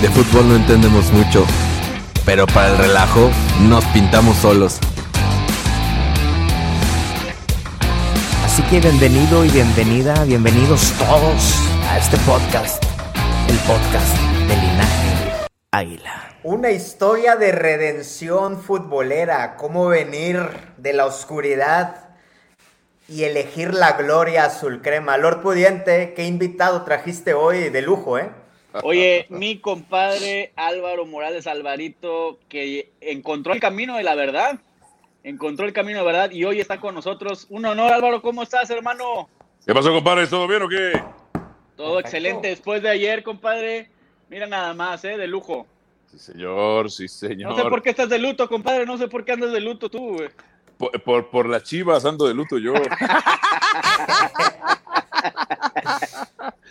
De fútbol no entendemos mucho, pero para el relajo nos pintamos solos. Así que bienvenido y bienvenida, bienvenidos todos a este podcast, el podcast de Linaje Águila. Una historia de redención futbolera, cómo venir de la oscuridad y elegir la gloria azul crema. Lord Pudiente, qué invitado trajiste hoy de lujo, ¿eh? Oye, mi compadre Álvaro Morales Alvarito, que encontró el camino de la verdad, encontró el camino de la verdad y hoy está con nosotros. Un honor, Álvaro, ¿cómo estás, hermano? ¿Qué pasó, compadre? ¿Todo bien o qué? Todo excelente después de ayer, compadre. Mira nada más, ¿eh? De lujo. Sí, señor, sí, señor. No sé por qué estás de luto, compadre, no sé por qué andas de luto tú, güey. Por, por, por las chivas ando de luto yo.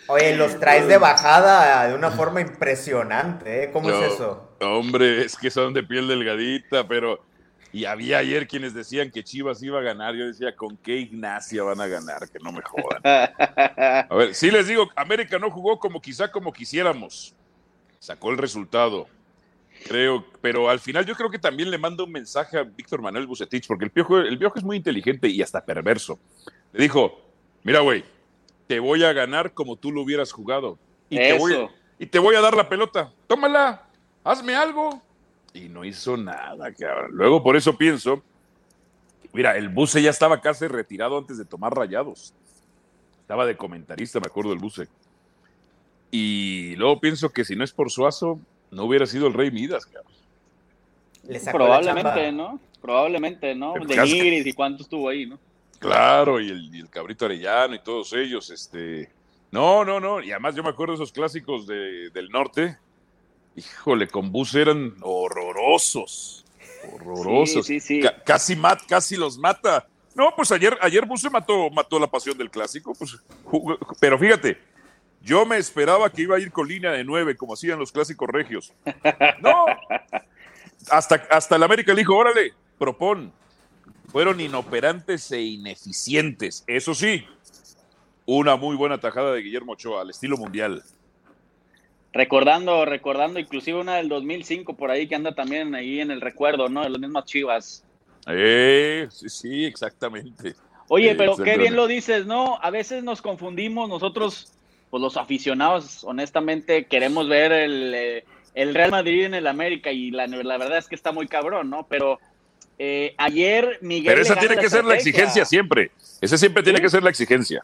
Oye, los traes de bajada de una forma impresionante, ¿eh? ¿Cómo No, es eso? Hombre, es que son de piel delgadita, pero... Y había ayer quienes decían que Chivas iba a ganar. Yo decía, ¿con qué Ignacia van a ganar? Que no me jodan. A ver, sí les digo, América no jugó como quizá como quisiéramos. Sacó el resultado. Creo, pero al final yo creo que también le manda un mensaje a Víctor Manuel Bucetich, porque el piojo, el piojo es muy inteligente y hasta perverso. Le dijo, mira, güey, te voy a ganar como tú lo hubieras jugado. Y te, voy, Eso. y te voy a dar la pelota. Tómala, hazme algo. Y no hizo nada, cabrón. Luego por eso pienso, mira, el Buce ya estaba casi retirado antes de tomar rayados. Estaba de comentarista, me acuerdo del Buce. Y luego pienso que si no es por Suazo, no hubiera sido el Rey Midas, cabrón. Le sacó la chamba. Probablemente, ¿no? Probablemente, ¿no? De. Nigris y cuánto estuvo ahí, ¿no? Claro, y el, y el Cabrito Arellano y todos ellos, este... No, no, no, y además yo me acuerdo de esos clásicos de- del norte. Híjole, con Bus eran horrorosos, horrorosos. Sí, sí, sí. Ca- casi, mat, casi los mata. No, pues ayer, ayer Bus se mató, mató la pasión del clásico, pues, jugó- pero fíjate, yo me esperaba que iba a ir con línea de nueve, como hacían los clásicos regios. No, hasta, hasta el América le dijo, órale, propon. Fueron inoperantes e ineficientes. Eso sí, una muy buena tajada de Guillermo Ochoa, al estilo mundial. Recordando, recordando inclusive una del 2005 por ahí que anda también ahí en el recuerdo, ¿no? De las mismas chivas. Eh, sí, sí, exactamente. Oye, Sí, pero qué bien lo dices, ¿no? A veces nos confundimos nosotros, pues los aficionados, honestamente, queremos ver el, eh, el Real Madrid en el América y la, la verdad es que está muy cabrón, ¿no? Pero eh, ayer Miguel... Pero esa tiene que ser la exigencia siempre. Esa siempre tiene que ser la exigencia.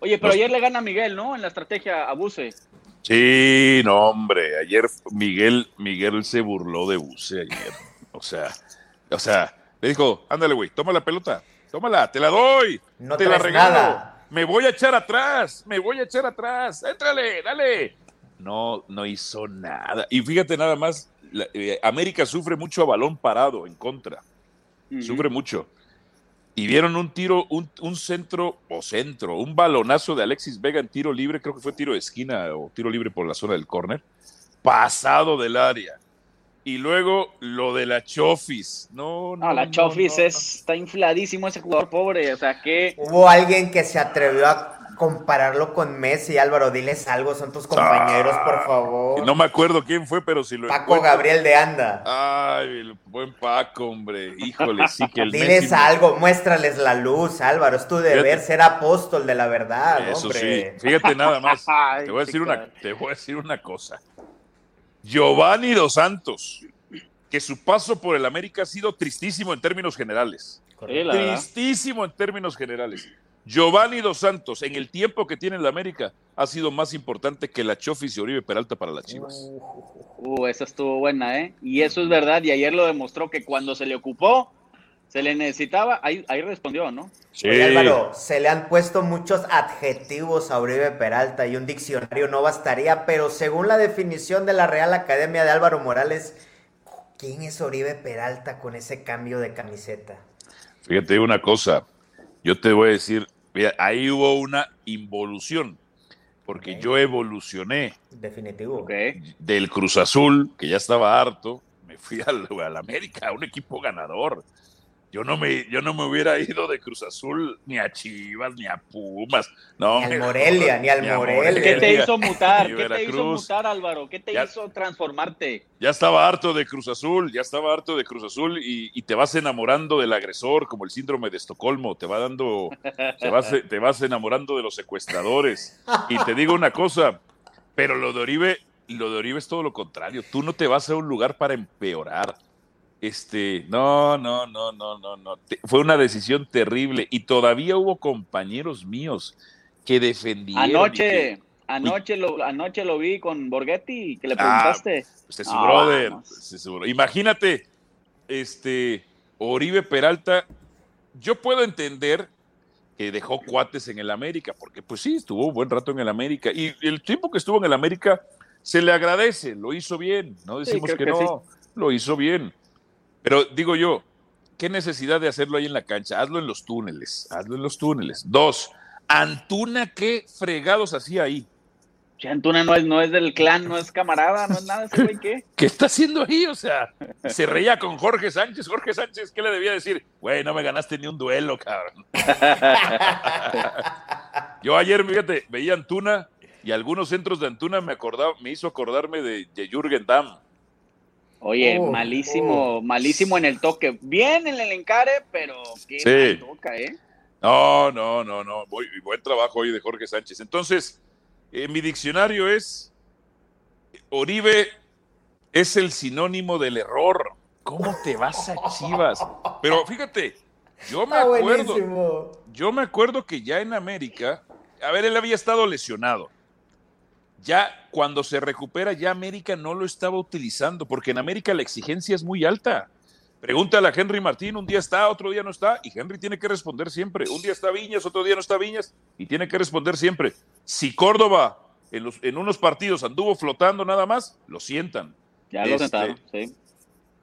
Oye, pero Nos- ayer le gana Miguel, ¿no? En la estrategia abuse. Sí, no, hombre. Ayer Miguel, Miguel se burló de Buse ayer. O sea, o sea, le dijo, ándale, güey, toma la pelota, tómala, te la doy, No te la regalo. nada. Me voy a echar atrás, me voy a echar atrás, éntrale, dale. No, no hizo nada. Y fíjate nada más, la- eh, América sufre mucho a balón parado en contra. Sufre mucho. Y vieron un tiro, un, un centro o centro, un balonazo de Alexis Vega en tiro libre, creo que fue tiro de esquina o tiro libre por la zona del córner, pasado del área. Y luego lo de la Chofis. No, no. No, la no, Chofis no. es, está infladísimo ese jugador pobre, o sea que... Hubo alguien que se atrevió a compararlo con Messi, Álvaro, diles algo, son tus compañeros, por Ah, favor. No me acuerdo quién fue, pero si lo Paco encuentro- Gabriel de Anda. Ay, el buen Paco, hombre. Híjole, sí que el Diles Messi- algo, muéstrales la luz, Álvaro. Es tu deber Fíjate. ser apóstol de la verdad, Eso hombre. sí, fíjate nada más. Ay, te, voy a decir una, te voy a decir una cosa. Giovanni Dos Santos, que su paso por el América ha sido tristísimo en términos generales. Verdad. Tristísimo en términos generales. Giovanni Dos Santos, en el tiempo que tiene en la América, ha sido más importante que la Chofis y Oribe Peralta para las Chivas. Uh, esa estuvo buena, ¿eh? Y eso es verdad, y ayer lo demostró que cuando se le ocupó, se le necesitaba, ahí, ahí respondió, ¿no? Sí. Oye, Álvaro, se le han puesto muchos adjetivos a Uribe Peralta y un diccionario no bastaría, pero según la definición de la Real Academia de Álvaro Morales, ¿quién es Uribe Peralta con ese cambio de camiseta? Fíjate una cosa, yo te voy a decir, mira, ahí hubo una involución, porque yo evolucioné Definitivo. Del Cruz Azul, que ya estaba harto, me fui al, al América, a un equipo ganador. Yo no, me, yo no me hubiera ido de Cruz Azul ni a Chivas, ni a Pumas. No, Ni al me Morelia, ni al Morelia. ¿Qué te hizo mutar? ¿Qué te hizo mutar, Álvaro? ¿Qué te Ya- hizo transformarte? Ya estaba harto de Cruz Azul, ya estaba harto de Cruz Azul y, y te vas enamorando del agresor, como el síndrome de Estocolmo, te va dando, te vas, te vas enamorando de los secuestradores. Y te digo una cosa, pero lo de Oribe, lo de Oribe es todo lo contrario. Tú no te vas a un lugar para empeorar. Este, no, no, no, no, no, no. Te- fue una decisión terrible y todavía hubo compañeros míos que defendieron. Anoche, que- anoche lo, anoche lo vi con Borghetti, que le Ah, preguntaste. Este es su Ah, brother. vamos. este es su bro- Imagínate, este, Oribe Peralta, yo puedo entender que dejó cuates en el América, porque pues sí, estuvo un buen rato en el América. Y el tiempo que estuvo en el América se le agradece, lo hizo bien, no decimos que no, lo hizo bien. Pero digo yo, ¿qué necesidad de hacerlo ahí en la cancha? Hazlo en los túneles, hazlo en los túneles. Dos, Antuna, ¿qué fregados hacía ahí? Che, Antuna no es, no es del clan, no es camarada, no es nada, ese güey, ¿qué? ¿Qué está haciendo ahí? O sea, se reía con Jorge Sánchez. Jorge Sánchez, ¿qué le debía decir? Güey, no me ganaste ni un duelo, cabrón. Yo ayer, fíjate, veía Antuna y algunos centros de Antuna me acordaba, me hizo acordarme de, de Jürgen Damm. Oye, Oh, malísimo, malísimo en el toque. Bien en el encare, pero qué Sí. mal toca, ¿eh? No, no, no, no. Voy- buen trabajo hoy de Jorge Sánchez. Entonces, en mi diccionario es Oribe es el sinónimo del error. ¿Cómo te vas a Chivas? Pero fíjate, yo me acuerdo, yo me acuerdo que ya en América, a ver, él había estado lesionado. Ya cuando se recupera, ya América no lo estaba utilizando, porque en América la exigencia es muy alta. Pregúntale a Henry Martín, un día está, otro día no está, y Henry tiene que responder siempre. Un día está Viñas, otro día no está Viñas, y tiene que responder siempre. Si Córdoba en, los- en unos partidos anduvo flotando nada más, lo sientan. Ya lo Este, sentaron, sí.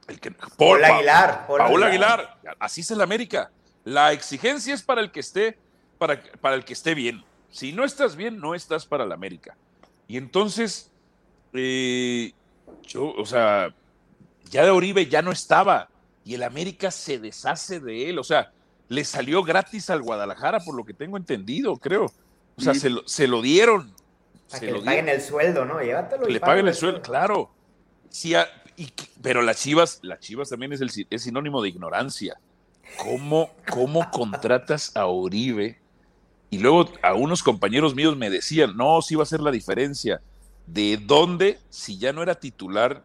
El que, Paul Pa- Aguilar. Paul Paul Aguilar, así es el América. La exigencia es para el que esté, para, para el que esté bien. Si no estás bien, no estás para el América. Y entonces, eh, yo, o sea, ya de Oribe ya no estaba. Y el América se deshace de él. O sea, le salió gratis al Guadalajara, por lo que tengo entendido, creo. O sea, se, lo, se lo dieron. Para Se que lo le paguen dieron. el sueldo, ¿no? Llévatelo. Le paguen el sueldo, claro. Sí, y pero las Chivas, las Chivas también es, el, es sinónimo de ignorancia. ¿Cómo, ¿Cómo contratas a Oribe? Y luego a unos compañeros míos me decían, no, sí va a ser la diferencia. ¿De dónde, si ya no era titular,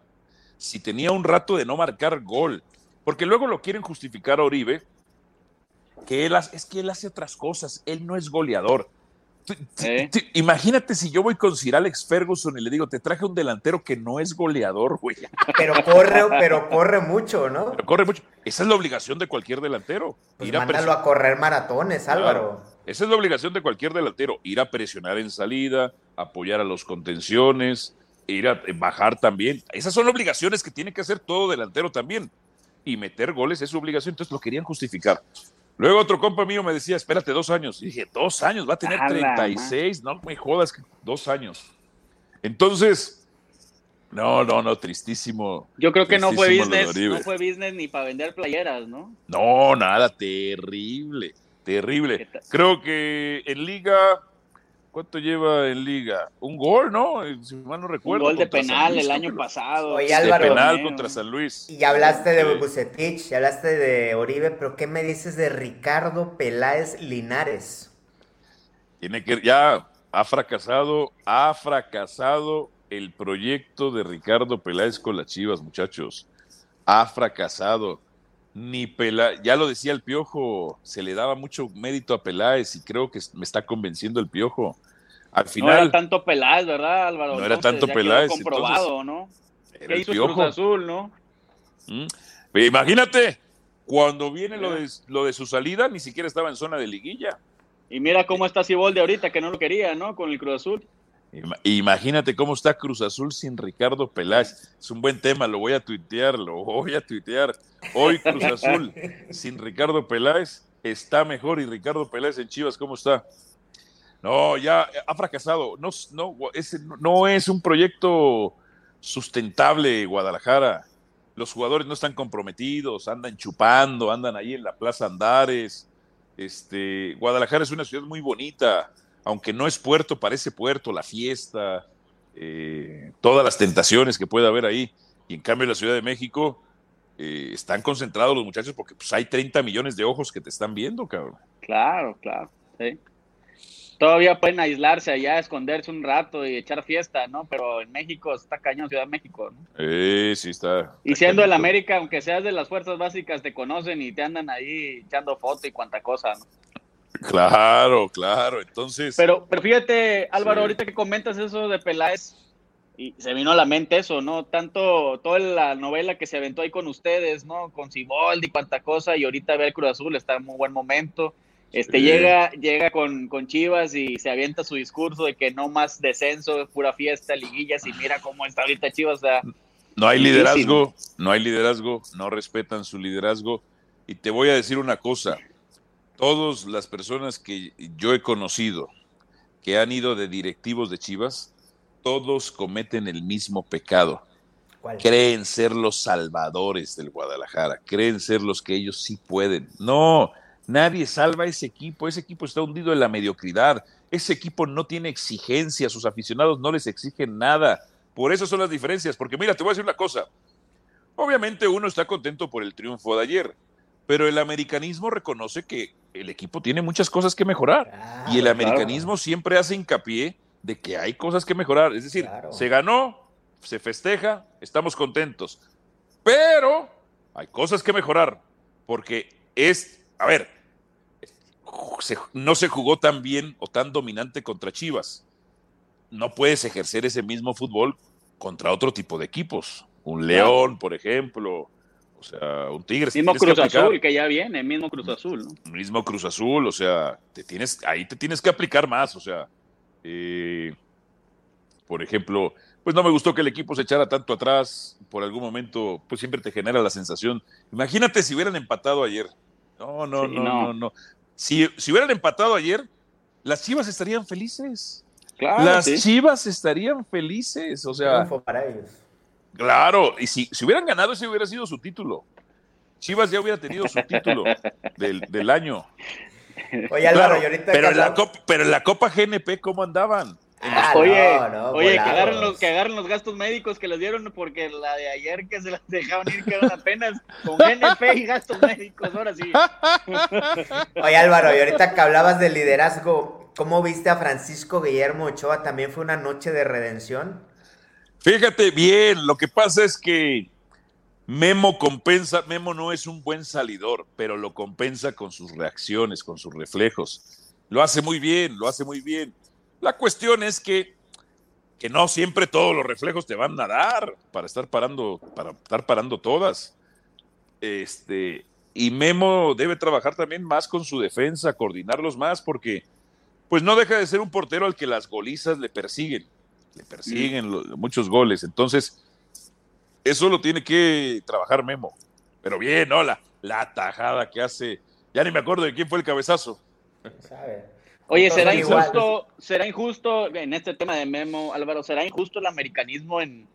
si tenía un rato de no marcar gol? Porque luego lo quieren justificar a Oribe, que él hace- es que él hace otras cosas, él no es goleador. ¿Eh? Imagínate si yo voy con Sir Alex Ferguson y le digo, te traje un delantero que no es goleador, güey. Pero corre, pero corre mucho, ¿no? Pero corre mucho. Esa es la obligación de cualquier delantero. Pues ir mándalo a correr maratones, Álvaro. Esa es la obligación de cualquier delantero. Ir a presionar en salida, apoyar a los contenciones, ir a bajar también. Esas son obligaciones que tiene que hacer todo delantero también. Y meter goles es su obligación. Entonces lo querían justificar. Luego otro compa mío me decía, espérate dos años. Y dije, dos años, va a tener A la 36. No me jodas, dos años. Entonces, no, no, no, tristísimo. Yo creo que no fue business, no fue business ni para vender playeras, ¿no? No, nada, terrible, terrible. Creo que en liga ¿Cuánto lleva en liga? Un gol, ¿no? Si mal no recuerdo. Un gol de penal Luis, el año pasado. Oye, De Álvaro. penal Eh, contra San Luis. Y ya hablaste de. Bucetich, ya hablaste de Oribe, pero ¿qué me dices de Ricardo Peláez Linares? Tiene que, ya ha fracasado, ha fracasado el proyecto de Ricardo Peláez con las Chivas, muchachos. Ha fracasado. Ni Peláez, ya lo decía el Piojo, se le daba mucho mérito a Peláez y creo que me está convenciendo el Piojo. Al No final, era tanto Peláez, ¿verdad, Álvaro? No era tanto ya Peláez, comprobado, ¿no? era ¿Qué el Piojo. Cruz Azul, no? ¿Mm? Pero Imagínate, cuando viene lo de, lo de su salida, ni siquiera estaba en zona de liguilla. Y mira cómo está Siboldi ahorita, que no lo quería, ¿no? Con el Cruz Azul. Ima- Imagínate cómo está Cruz Azul sin Ricardo Peláez. Es un buen tema, lo voy a tuitear, lo voy a tuitear. Hoy Cruz Azul sin Ricardo Peláez está mejor y Ricardo Peláez en Chivas, ¿cómo está? No, ya ha fracasado. No, no, no- no es un proyecto sustentable, Guadalajara. Los jugadores no están comprometidos, andan chupando, andan ahí en la Plaza Andares. Este, Guadalajara es una ciudad muy bonita, aunque no es puerto, parece puerto, la fiesta, eh, todas las tentaciones que puede haber ahí. Y en cambio en la Ciudad de México eh, están concentrados los muchachos porque pues, hay 30 millones de ojos que te están viendo, cabrón. Claro, claro. Sí. Todavía pueden aislarse allá, esconderse un rato y echar fiesta, ¿no? Pero en México está cañón, Ciudad de México, ¿no? Eh, sí está. Y siendo el. América, aunque seas de las fuerzas básicas, te conocen y te andan ahí echando foto y cuanta cosa, ¿no? Claro, claro. Entonces, Pero, pero fíjate, Álvaro, Sí. ahorita que comentas eso de Peláez, y se vino a la mente eso, ¿no? Tanto, toda la novela que se aventó ahí con ustedes, ¿no? Con Siboldi y cuanta cosa, y ahorita ve el Cruz Azul, está en muy buen momento. Este, Sí. llega, llega con, con Chivas y se avienta su discurso de que no más descenso, pura fiesta, liguillas, y mira cómo está ahorita Chivas, o sea, no hay liderazgo, no hay liderazgo, no respetan su liderazgo. Y te voy a decir una cosa, todas las personas que yo he conocido que han ido de directivos de Chivas, todos cometen el mismo pecado. ¿Cuál? Creen ser los salvadores del Guadalajara, creen ser los que ellos sí pueden. No, nadie salva a ese equipo, ese equipo está hundido en la mediocridad, ese equipo no tiene exigencia, sus aficionados no les exigen nada. Por eso son las diferencias, porque mira, te voy a decir una cosa. Obviamente uno está contento por el triunfo de ayer, pero el americanismo reconoce que el equipo tiene muchas cosas que mejorar. Claro, Y el claro. americanismo siempre hace hincapié de que hay cosas que mejorar. Es decir, Claro. se ganó, se festeja, estamos contentos. Pero hay cosas que mejorar. Porque es, a ver, se- no se jugó tan bien o tan dominante contra Chivas. No puedes ejercer ese mismo fútbol contra otro tipo de equipos. Un León, por ejemplo. O sea, un Tigres. mismo que Cruz aplicar Azul, que ya viene, mismo Cruz Azul, ¿no? mismo Cruz Azul, o sea, te tienes, ahí te tienes que aplicar más, o sea, eh, por ejemplo, pues no me gustó que el equipo se echara tanto atrás, por algún momento, pues siempre te genera la sensación, imagínate si hubieran empatado ayer, no, no, Sí, no, no. no, no, si, si hubieran empatado ayer, las Chivas estarían felices, Claro, las sí. Chivas estarían felices, o sea, Triunfo para ellos. Claro, y si, si hubieran ganado, ese hubiera sido su título. Chivas ya hubiera tenido su título del, del año. Oye, Álvaro, Claro, y ahorita pero, en la Copa, pero en la Copa GNP, ¿cómo andaban? Ah, oye, no, no, oye, agarren, los, que agarren los gastos médicos que les dieron porque la de ayer que se las dejaron ir quedaron apenas con GNP y gastos médicos, ahora sí. Oye, Álvaro, y ahorita que hablabas de liderazgo, ¿cómo viste a Francisco Guillermo Ochoa? ¿También fue una noche de redención? Fíjate bien, lo que pasa es que Memo compensa, Memo no es un buen salidor, pero lo compensa con sus reacciones, con sus reflejos. Lo hace muy bien, lo hace muy bien. La cuestión es que, que no siempre todos los reflejos te van a dar para estar parando, para estar parando todas. Este, y Memo debe trabajar también más con su defensa, coordinarlos más, porque pues no deja de ser un portero al que las golizas le persiguen, le persiguen muchos goles. Entonces, eso lo tiene que trabajar Memo. Pero bien, ¿no? La, la tajada que hace. Ya ni me acuerdo de quién fue el cabezazo. ¿Sabe? Oye, ¿será injusto, será injusto en este tema de Memo, Álvaro, será injusto el americanismo en,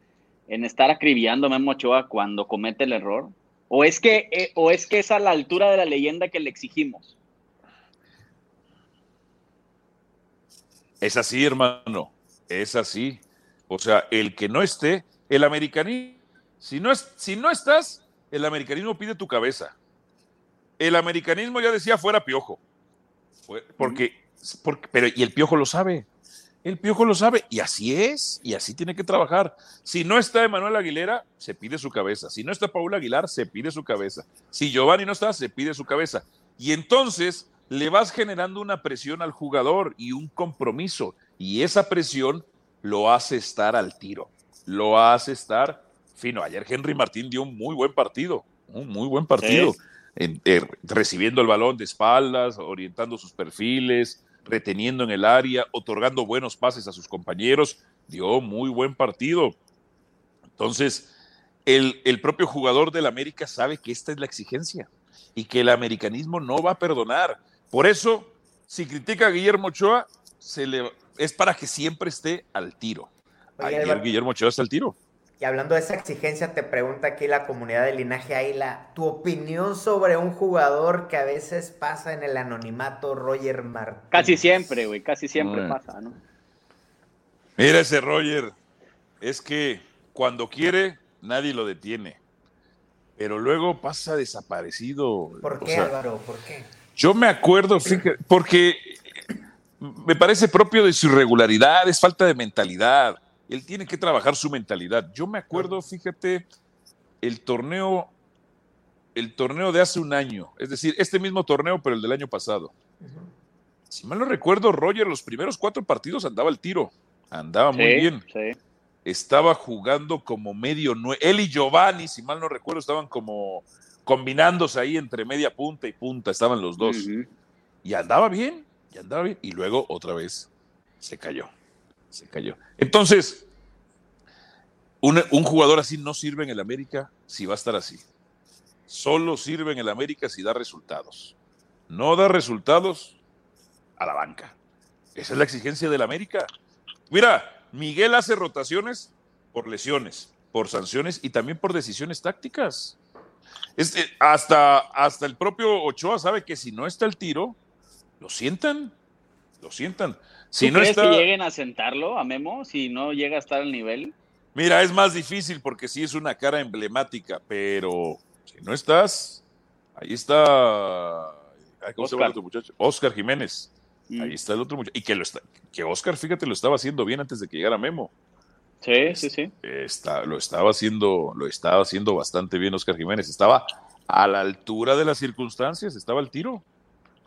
en estar acribillando a Memo Ochoa cuando comete el error? ¿O es, que, eh, ¿O es que es a la altura de la leyenda que le exigimos? Es así, hermano. Es así. O sea, el que no esté, el americanismo, si no, es, si no estás, el americanismo pide tu cabeza. El americanismo ya decía fuera piojo. Porque, porque, pero, y el piojo lo sabe. El piojo lo sabe y así es, y así tiene que trabajar. Si no está Emanuel Aguilera, se pide su cabeza. Si no está Paul Aguilar, se pide su cabeza. Si Giovanni no está, se pide su cabeza. Y entonces le vas generando una presión al jugador y un compromiso. Y esa presión lo hace estar al tiro, lo hace estar fino. Ayer Henry Martín dio un muy buen partido, un muy buen partido, eh, recibiendo el balón de espaldas, orientando sus perfiles, reteniendo en el área, otorgando buenos pases a sus compañeros, dio muy buen partido. Entonces, el, el propio jugador del América sabe que esta es la exigencia y que el americanismo no va a perdonar. Por eso, si critica a Guillermo Ochoa, se le, es para que siempre esté al tiro. Ayer Guillermo Ochoa está al tiro. Y hablando de esa exigencia, te pregunta aquí la comunidad del linaje Águila, tu opinión sobre un jugador que a veces pasa en el anonimato, Roger Martínez. Casi siempre, güey, casi siempre pasa, ¿no? Mira ese Roger, es que cuando quiere, nadie lo detiene. Pero luego pasa desaparecido. ¿Por qué, Álvaro? ¿Por qué? Yo me acuerdo, fíjate, porque me parece propio de su irregularidad, es falta de mentalidad él tiene que trabajar su mentalidad. Yo me acuerdo, fíjate, el torneo, el torneo de hace un año, es decir, este mismo torneo, pero el del año pasado. Si mal no recuerdo, Roger, los primeros cuatro partidos andaba al tiro, andaba muy bien. Estaba jugando como medio nueve. Él y Giovanni, si mal no recuerdo, estaban como combinándose ahí entre media punta y punta, estaban los dos. Y andaba bien, y. Y luego otra vez se cayó se cayó. Entonces, un, jugador así no sirve en el América si va a estar así. Solo sirve en el América si da resultados. No da resultados a la banca. Esa es la exigencia del América. Mira, Miguel hace rotaciones por lesiones, por sanciones y también por decisiones tácticas. Este, hasta, hasta el propio Ochoa sabe que si no está el tiro, lo sientan, lo sientan. Si no crees que lleguen a sentarlo a Memo si no llega a estar al nivel? Mira, es más difícil porque sí es una cara emblemática, pero si no estás, ahí está. ¿Cómo Oscar. se muchacho? Oscar Jiménez. Mm. Ahí está el otro muchacho. Y que, lo está, que Oscar, fíjate, lo estaba haciendo bien antes de que llegara Memo. Sí, sí, sí. Está, lo estaba haciendo, lo estaba haciendo bastante bien Oscar Jiménez. Estaba a la altura de las circunstancias, estaba al tiro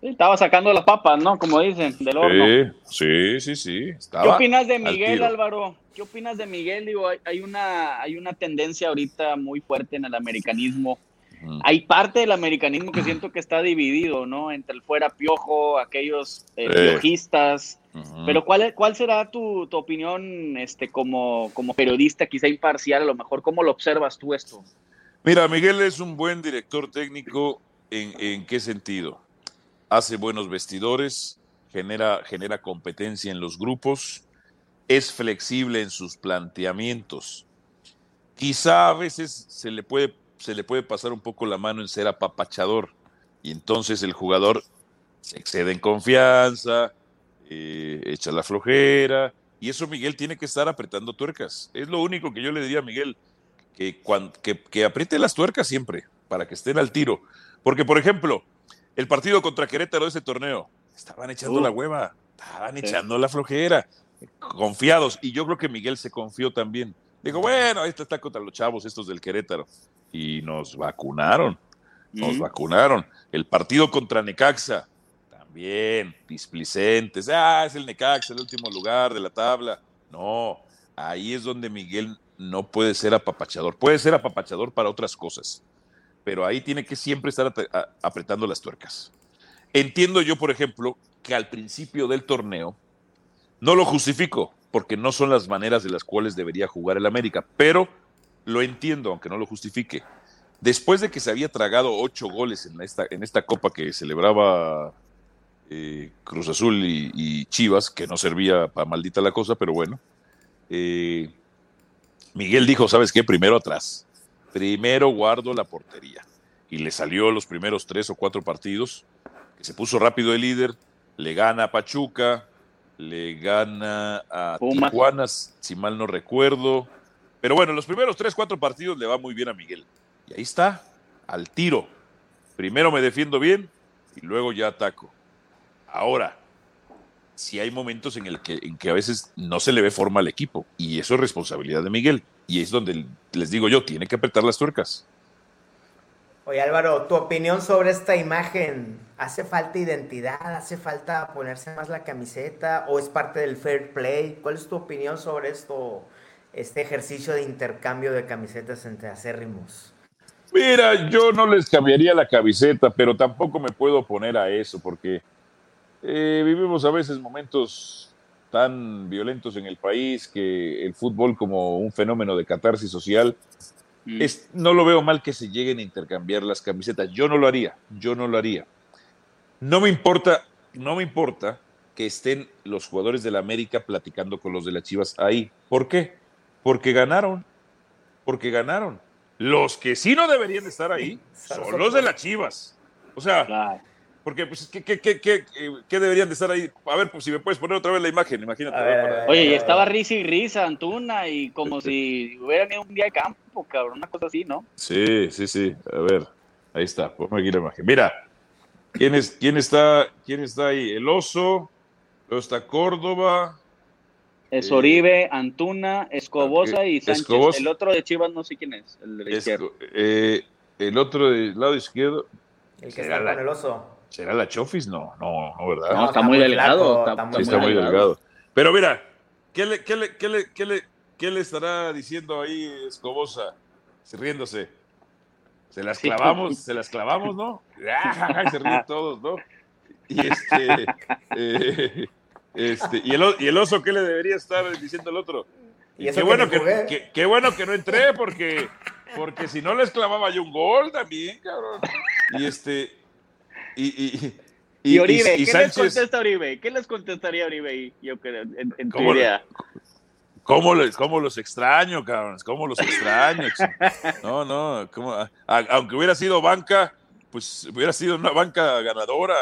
estaba sacando las papas, ¿no? Como dicen, del horno. Sí, sí, sí. ¿Qué opinas de Miguel, Álvaro? ¿Qué opinas de Miguel? Digo, hay, una, hay una tendencia ahorita muy fuerte en el americanismo. Hay parte del americanismo que siento que está dividido, ¿no? Entre el fuera piojo, aquellos eh, piojistas. Pero ¿cuál, ¿cuál será tu, tu, opinión este, como, como periodista, quizá imparcial, a lo mejor? ¿Cómo lo observas tú esto? Mira, Miguel es un buen director técnico. ¿En, en qué sentido? Hace buenos vestidores, genera, genera competencia en los grupos, es flexible en sus planteamientos. Quizá a veces se le puede, se le puede pasar un poco la mano en ser apapachador y entonces el jugador se excede en confianza, eh, echa la flojera y eso Miguel tiene que estar apretando tuercas. Es lo único que yo le diría a Miguel, que, que, que apriete las tuercas siempre para que estén al tiro. Porque, por ejemplo, el partido contra Querétaro de ese torneo. Estaban echando la hueva, estaban echando la flojera, confiados. Y yo creo que Miguel se confió también. Digo, bueno, este está contra los chavos estos del Querétaro. Y nos vacunaron, nos vacunaron. El partido contra Necaxa, también, displicentes. Ah, es el Necaxa, el último lugar de la tabla. No, ahí es donde Miguel no puede ser apapachador. Puede ser apapachador para otras cosas pero ahí tiene que siempre estar apretando las tuercas. Entiendo yo, por ejemplo, que al principio del torneo, no lo justifico, porque no son las maneras de las cuales debería jugar el América, pero lo entiendo, aunque no lo justifique. Después de que se había tragado ocho goles en esta, en esta copa que celebraba eh, Cruz Azul y, Chivas, que no servía para maldita la cosa, pero bueno, eh, Miguel dijo, ¿sabes qué? Primero atrás primero guardo la portería. Y le salió los primeros tres o cuatro partidos, que se puso rápido el líder, le gana a Pachuca, le gana a Pumas. Tijuana, si mal no recuerdo. Pero bueno, los primeros tres, cuatro partidos le va muy bien a Miguel. Y ahí está, al tiro. Primero me defiendo bien y luego ya ataco. Ahora, sí hay momentos en, el que, en que a veces no se le ve forma al equipo. Y eso es responsabilidad de Miguel. Y es donde les digo yo, tiene que apretar las tuercas. Oye Álvaro, tu opinión sobre esta imagen. ¿Hace falta identidad? ¿Hace falta ponerse más la camiseta? ¿O es parte del fair play? ¿Cuál es tu opinión sobre esto, este ejercicio de intercambio de camisetas entre acérrimos? Mira, yo no les cambiaría la camiseta, pero tampoco me puedo poner a eso, porque eh, vivimos a veces momentos tan violentos en el país que el fútbol como un fenómeno de catarsis social, Mm. es, no lo veo mal que se lleguen a intercambiar las camisetas. Yo no lo haría, yo no lo haría. No me importa, no me importa que estén los jugadores de la América platicando con los de las Chivas ahí. ¿Por qué? Porque ganaron, porque ganaron. Los que sí no deberían de estar ahí son los de las Chivas. O sea. Porque, pues, ¿qué, qué, qué, qué, qué deberían de estar ahí? A ver, pues si me puedes poner otra vez la imagen, imagínate. Oye, y estaba risa y risa Antuna y como si hubieran ido un día de campo, cabrón, una cosa así, ¿no? Sí, sí, sí. A ver, ahí está. Ponme aquí la imagen. Mira, ¿quién, es, quién, está, ¿quién está ahí? El oso, luego está Córdoba. Es Eh, Oribe, Antuna, Escobosa y Sánchez. Escobosa. El otro de Chivas no sé quién es, el de la izquierda. Eh, el otro del lado izquierdo, El que está la- con el oso. ¿Será la Chofis? No, no, no, ¿verdad? No, está muy delgado, está- Sí, está está muy delgado. delgado. Pero mira, ¿qué le, qué le, qué le, qué le, qué le estará diciendo ahí Escobosa? Riéndose. Se las Sí. clavamos, se las clavamos, ¿no? Se ríen todos, ¿no? Y este, eh, este, y el, o- y el oso, ¿qué le debería estar diciendo el otro? Y Y eso qué bueno que- qué bueno que no entré, porque, porque si no les clavaba yo un gol también, cabrón. Y este, y, y, Y, Oribe, ¿qué les contesta Oribe? ¿Qué les contestaría Oribe? Yo creo, en, en tu ¿Cómo idea. ¿Cómo, les, ¿Cómo los extraño, cabrón? ¿Cómo los extraño? No, no, a- aunque hubiera sido banca, pues hubiera sido una banca ganadora.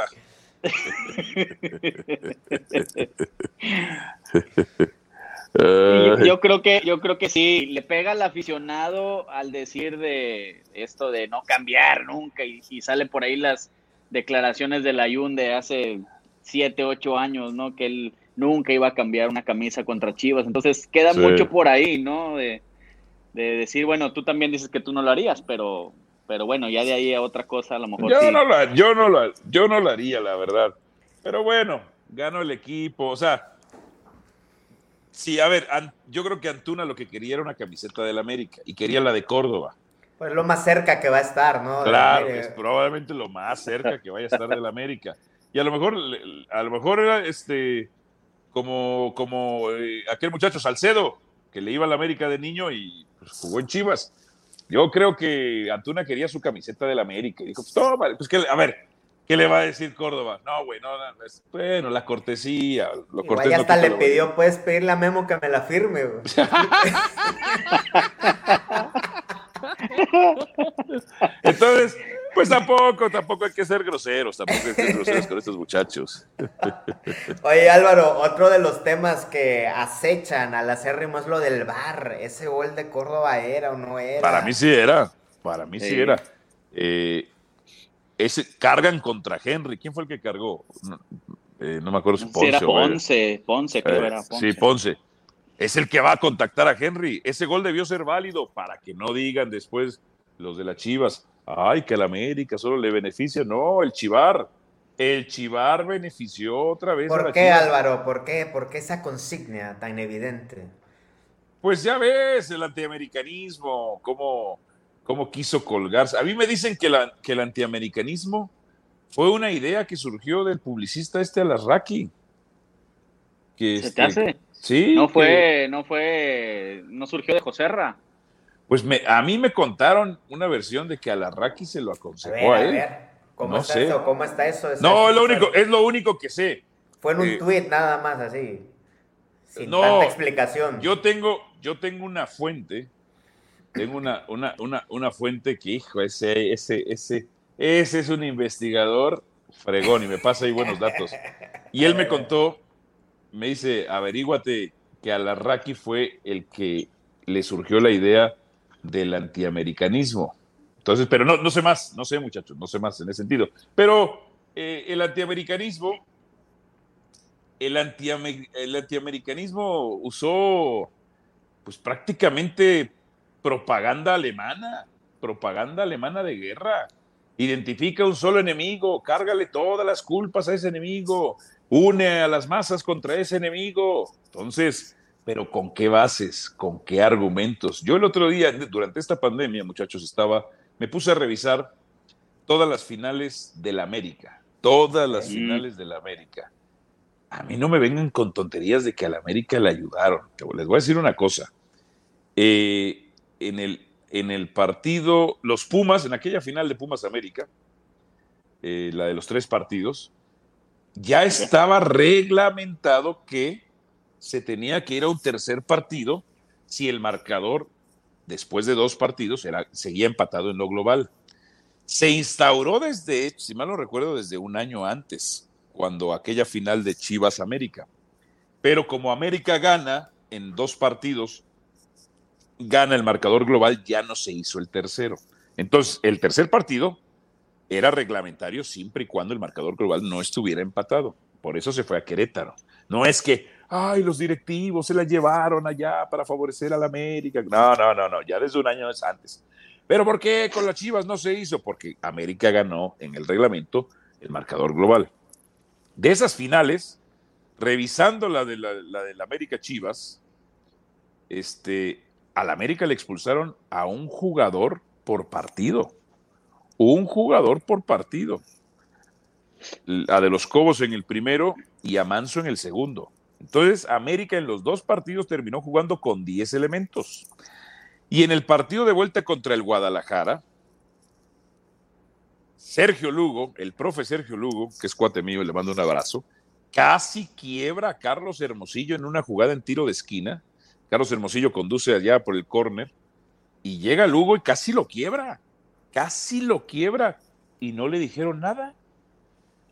Y yo, creo que yo creo que sí le pega al aficionado al decir de esto de no cambiar nunca y, y sale por ahí las declaraciones del Ayun de hace siete ocho años no que él nunca iba a cambiar una camisa contra Chivas entonces queda Sí. mucho por ahí no de, de decir bueno tú también dices que tú no lo harías pero pero bueno ya de ahí a otra cosa a lo mejor yo, sí no lo, yo, no lo, yo no lo haría, la verdad. Pero bueno, ganó el equipo. O sea, sí, a ver, yo creo que Antuna lo que quería era una camiseta del América y quería la de Córdoba. Pues lo más cerca que va a estar, ¿no? Claro, es probablemente lo más cerca que vaya a estar del América. Y a lo mejor, a lo mejor era este como, como eh, aquel muchacho Salcedo, que le iba al América de niño y pues, jugó en Chivas. Yo creo que Antuna quería su camiseta del América. Y dijo, pues toma, pues que, a ver, ¿qué le va a decir Córdoba? No, güey, no, no, es- bueno, la cortesía. Lo Igual cortés ya hasta le pidió, puedes pedirle a Memo que me la firme, güey. Entonces, pues tampoco, tampoco hay que ser groseros, tampoco hay que ser groseros con estos muchachos. Oye Álvaro, otro de los temas que acechan al acérrimo es lo del bar. ¿Ese gol de Córdoba era o no era? Para mí sí era, para mí sí, Sí. era. Eh, ese, cargan contra Henry. ¿Quién fue el que cargó? No, eh, no me acuerdo si Sí, Ponce era o era- Ponce Ponce creo eh, era Ponce. Sí, Ponce. Es el que va a contactar a Henry. Ese gol debió ser válido para que no digan después los de las Chivas. Ay, que al América solo le beneficia. No, el Chivar. El Chivar benefició otra vez. a ¿Por la qué Chivas. Álvaro? ¿Por qué? ¿Por qué esa consigna tan evidente? Pues ya ves, el antiamericanismo, cómo, cómo quiso colgarse. A mí me dicen que, la- que el antiamericanismo fue una idea que surgió del publicista este Alarraqui. Que ¿Se este, te hace? Sí. No que- fue, no fue, no surgió de Joserra. pues me, a mí me contaron una versión de que Alarraqui se lo A aconsejó ver, a a él. ver. ¿Cómo No está sé. eso? ¿Cómo está eso? Esa- No, es lo único, es lo único que sé. Fue en un eh, tuit nada más así. Sin no, tanta explicación. Yo tengo, yo tengo una fuente, tengo una, una, una, una fuente que, hijo, ese, ese, ese, ese es un investigador fregón y me pasa ahí buenos datos. Y él me contó, me dice, averíguate que Alarraqui fue el que le surgió la idea del antiamericanismo. Entonces, pero no, no sé más, no sé muchachos, no sé más en ese sentido. Pero eh, el antiamericanismo, el, el antiamericanismo usó pues prácticamente propaganda alemana, propaganda alemana de guerra. Identifica un solo enemigo, cárgale todas las culpas a ese enemigo, une a las masas contra ese enemigo. Entonces, pero ¿con qué bases? ¿Con qué argumentos? Yo el otro día, durante esta pandemia, muchachos, estaba, me puse a revisar todas las finales de la América, todas las finales de la América. A mí no me vengan con tonterías de que a la América le ayudaron. Les voy a decir una cosa. Eh, en, el, en el partido, los Pumas, en aquella final de Pumas América, eh, la de los tres partidos, ya estaba reglamentado que se tenía que ir a un tercer partido si el marcador, después de dos partidos, era, seguía empatado en lo global. Se instauró desde, si mal no recuerdo, desde un año antes, cuando aquella final de Chivas América. Pero como América gana en dos partidos, gana el marcador global, ya no se hizo el tercero. Entonces, el tercer partido era reglamentario siempre y cuando el marcador global no estuviera empatado. Por eso se fue a Querétaro. No es que, ay, los directivos se la llevaron allá para favorecer a la América. No, no, no, no, ya desde un año antes. Pero ¿por qué con las Chivas no se hizo? Porque América ganó en el reglamento el marcador global. De esas finales, revisando la de la, la América Chivas, este, a la América le expulsaron a un jugador por partido. Un jugador por partido a de los Cobos en el primero y a Manso en el segundo. Entonces, América en los dos partidos terminó jugando con 10 elementos. Y en el partido de vuelta contra el Guadalajara, Sergio Lugo, el profe Sergio Lugo, que es cuate mío le mando un abrazo, casi quiebra a Carlos Hermosillo en una jugada en tiro de esquina. Carlos Hermosillo conduce allá por el córner y llega Lugo y casi lo quiebra, casi lo quiebra y no le dijeron nada.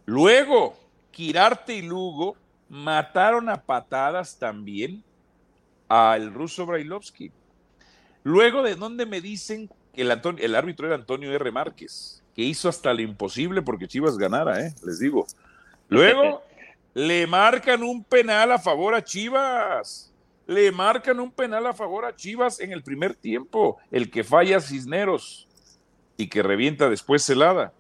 Luego, Quirarte y Lugo mataron a patadas también al ruso Brailovsky. Luego de donde me dicen que el, el, árbitro era Antonio R. Márquez, que hizo hasta lo imposible porque Chivas ganara, ¿eh? les digo. Luego le marcan un penal a favor a Chivas. Le marcan un penal a favor a Chivas en el primer tiempo, el que falla Cisneros y que revienta después Celada.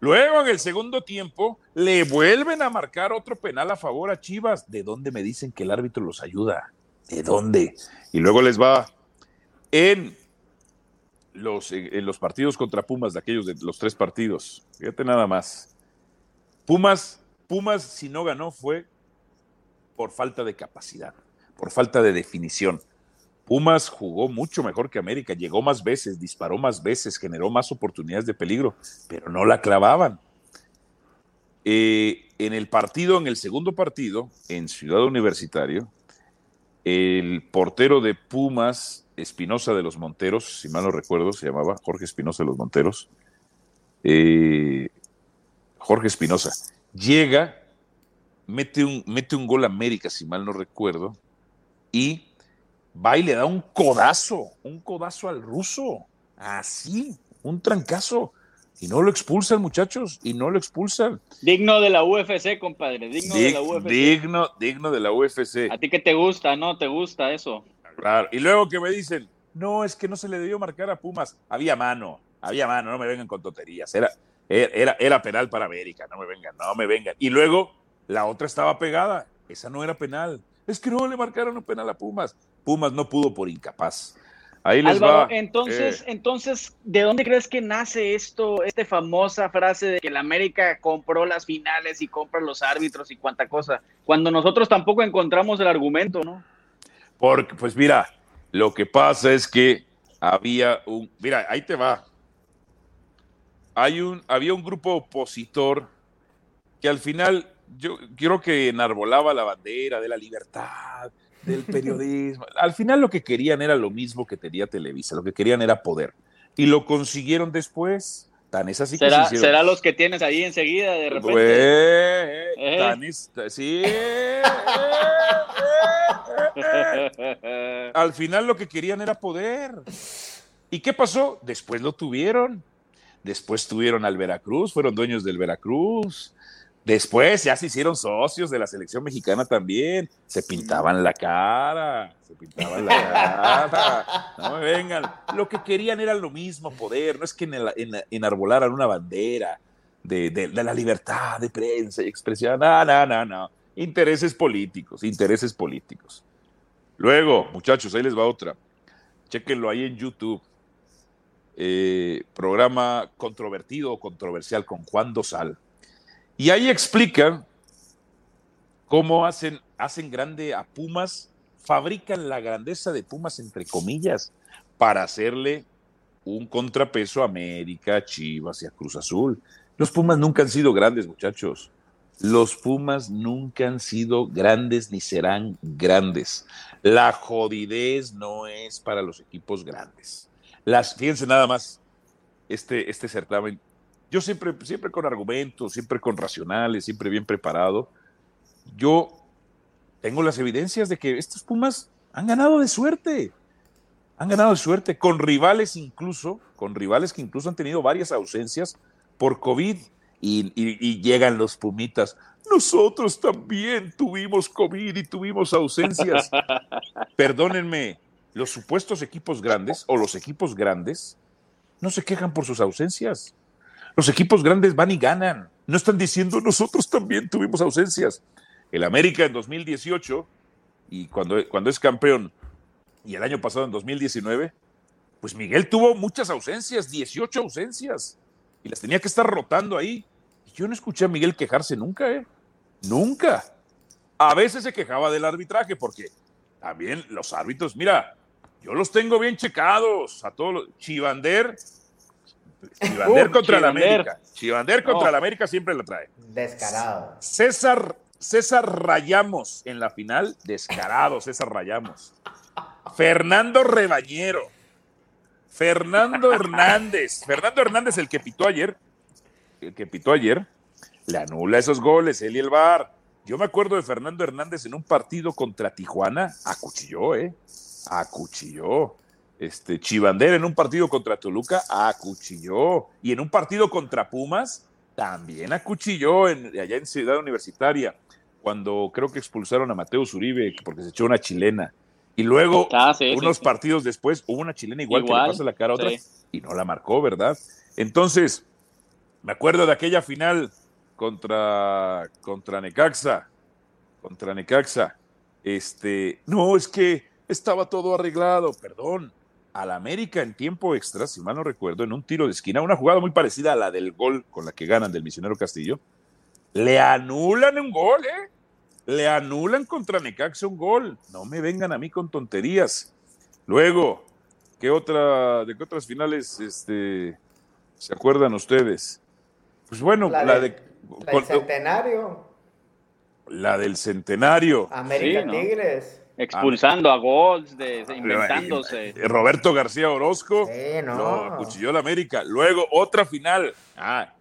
Luego, en el segundo tiempo, le vuelven a marcar otro penal a favor a Chivas. ¿De dónde me dicen que el árbitro los ayuda? ¿De dónde? Y luego les va en los, en los partidos contra Pumas, de aquellos de los tres partidos. Fíjate nada más. Pumas, Pumas, si no ganó, fue por falta de capacidad, por falta de definición. Pumas jugó mucho mejor que América, llegó más veces, disparó más veces, generó más oportunidades de peligro, pero no la clavaban. Eh, en el partido, en el segundo partido, en Ciudad Universitario, el portero de Pumas, Espinosa de los Monteros, si mal no recuerdo, se llamaba Jorge Espinosa de los Monteros, eh, Jorge Espinosa, llega, mete un, mete un gol a América, si mal no recuerdo, y va y le da un codazo, un codazo al ruso, así, un trancazo. Y no lo expulsan, muchachos, y no lo expulsan. Digno de la UFC, compadre, digno de la UFC. Digno, digno de la UFC. A ti que te gusta, ¿no? ¿Te gusta eso? Claro. Y luego que me dicen, no, es que no se le debió marcar a Pumas. Había mano, había mano, no me vengan con tonterías. Era, era, era penal para América, no me vengan, no me vengan. Y luego la otra estaba pegada, esa no era penal. Es que no le marcaron un penal a Pumas. Pumas no pudo por incapaz. Ahí les Álvaro, va. Entonces, eh. entonces, ¿de dónde crees que nace esto, esta famosa frase de que la América compró las finales y compra los árbitros y cuánta cosa? Cuando nosotros tampoco encontramos el argumento, ¿no? Porque, pues mira, lo que pasa es que había un, mira, ahí te va. Hay un, había un grupo opositor que al final yo creo que enarbolaba la bandera de la libertad, del periodismo. Al final lo que querían era lo mismo que tenía Televisa, lo que querían era poder. Y lo consiguieron después. Tan es así ¿Será, que ¿Será los que tienes ahí enseguida de repente? Eh, eh. Eh, sí. Al final lo que querían era poder. ¿Y qué pasó? Después lo tuvieron. Después tuvieron al Veracruz, fueron dueños del Veracruz. Después ya se hicieron socios de la selección mexicana también. Se pintaban la cara, se pintaban la cara. No me vengan. Lo que querían era lo mismo, poder. No es que enarbolaran una bandera de, de, la libertad de prensa y expresión. No, no, no, no. Intereses políticos, intereses políticos. Luego, muchachos, ahí les va otra. Chequenlo ahí en YouTube. Eh, programa controvertido o controversial con Juan Dosal. Y ahí explican cómo hacen, hacen grande a Pumas, fabrican la grandeza de Pumas, entre comillas, para hacerle un contrapeso a América, Chivas y a Cruz Azul. Los Pumas nunca han sido grandes, muchachos. Los Pumas nunca han sido grandes ni serán grandes. La jodidez no es para los equipos grandes. Las, fíjense nada más, este, este certamen, yo siempre, siempre con argumentos, siempre con racionales, siempre bien preparado, yo tengo las evidencias de que estos Pumas han ganado de suerte, han ganado de suerte, con rivales incluso, con rivales que incluso han tenido varias ausencias por COVID y, y llegan los Pumitas. Nosotros también tuvimos COVID y tuvimos ausencias. Perdónenme, los supuestos equipos grandes o los equipos grandes no se quejan por sus ausencias. Los equipos grandes van y ganan. No están diciendo nosotros también tuvimos ausencias. El América en 2018 y cuando, cuando es campeón y el año pasado en 2019, pues Miguel tuvo muchas ausencias, 18 ausencias y las tenía que estar rotando ahí. Y yo no escuché a Miguel quejarse nunca, ¿eh? Nunca. A veces se quejaba del arbitraje porque también los árbitros, mira, yo los tengo bien checados a todos los. Chivander. Chivander contra la América. Chivander contra la América siempre lo trae. Descarado. César, César Rayamos en la final. Descarado, César Rayamos. Fernando Rebañero. Fernando Hernández. Fernando Hernández, el que pitó ayer. El que pitó ayer. Le anula esos goles, él y el VAR. Yo me acuerdo de Fernando Hernández en un partido contra Tijuana. Acuchilló, ¿eh? acuchilló. Este, Chivander en un partido contra Toluca acuchilló. Y en un partido contra Pumas también acuchilló en, allá en Ciudad Universitaria, cuando creo que expulsaron a Mateo Zuribe porque se echó una chilena. Y luego, ah, unos partidos después, hubo una chilena igual, que le pasa la cara a otra y no la marcó, ¿verdad? Entonces, me acuerdo de aquella final contra, contra Necaxa. Contra Necaxa. Este, no, es que estaba todo arreglado, perdón. Al América en tiempo extra, si mal no recuerdo, en un tiro de esquina, una jugada muy parecida a la del gol con la que ganan del misionero Castillo, le anulan un gol, ¿eh? Le anulan contra Necaxa un gol. No me vengan a mí con tonterías. Luego, ¿qué otra, de qué otras finales este, se acuerdan ustedes? Pues bueno, la, de, del centenario. La del centenario. América Tigres. Expulsando a Golds, de, inventándose. Roberto García Orozco sí, no. lo acuchilló la América. Luego otra final, ah,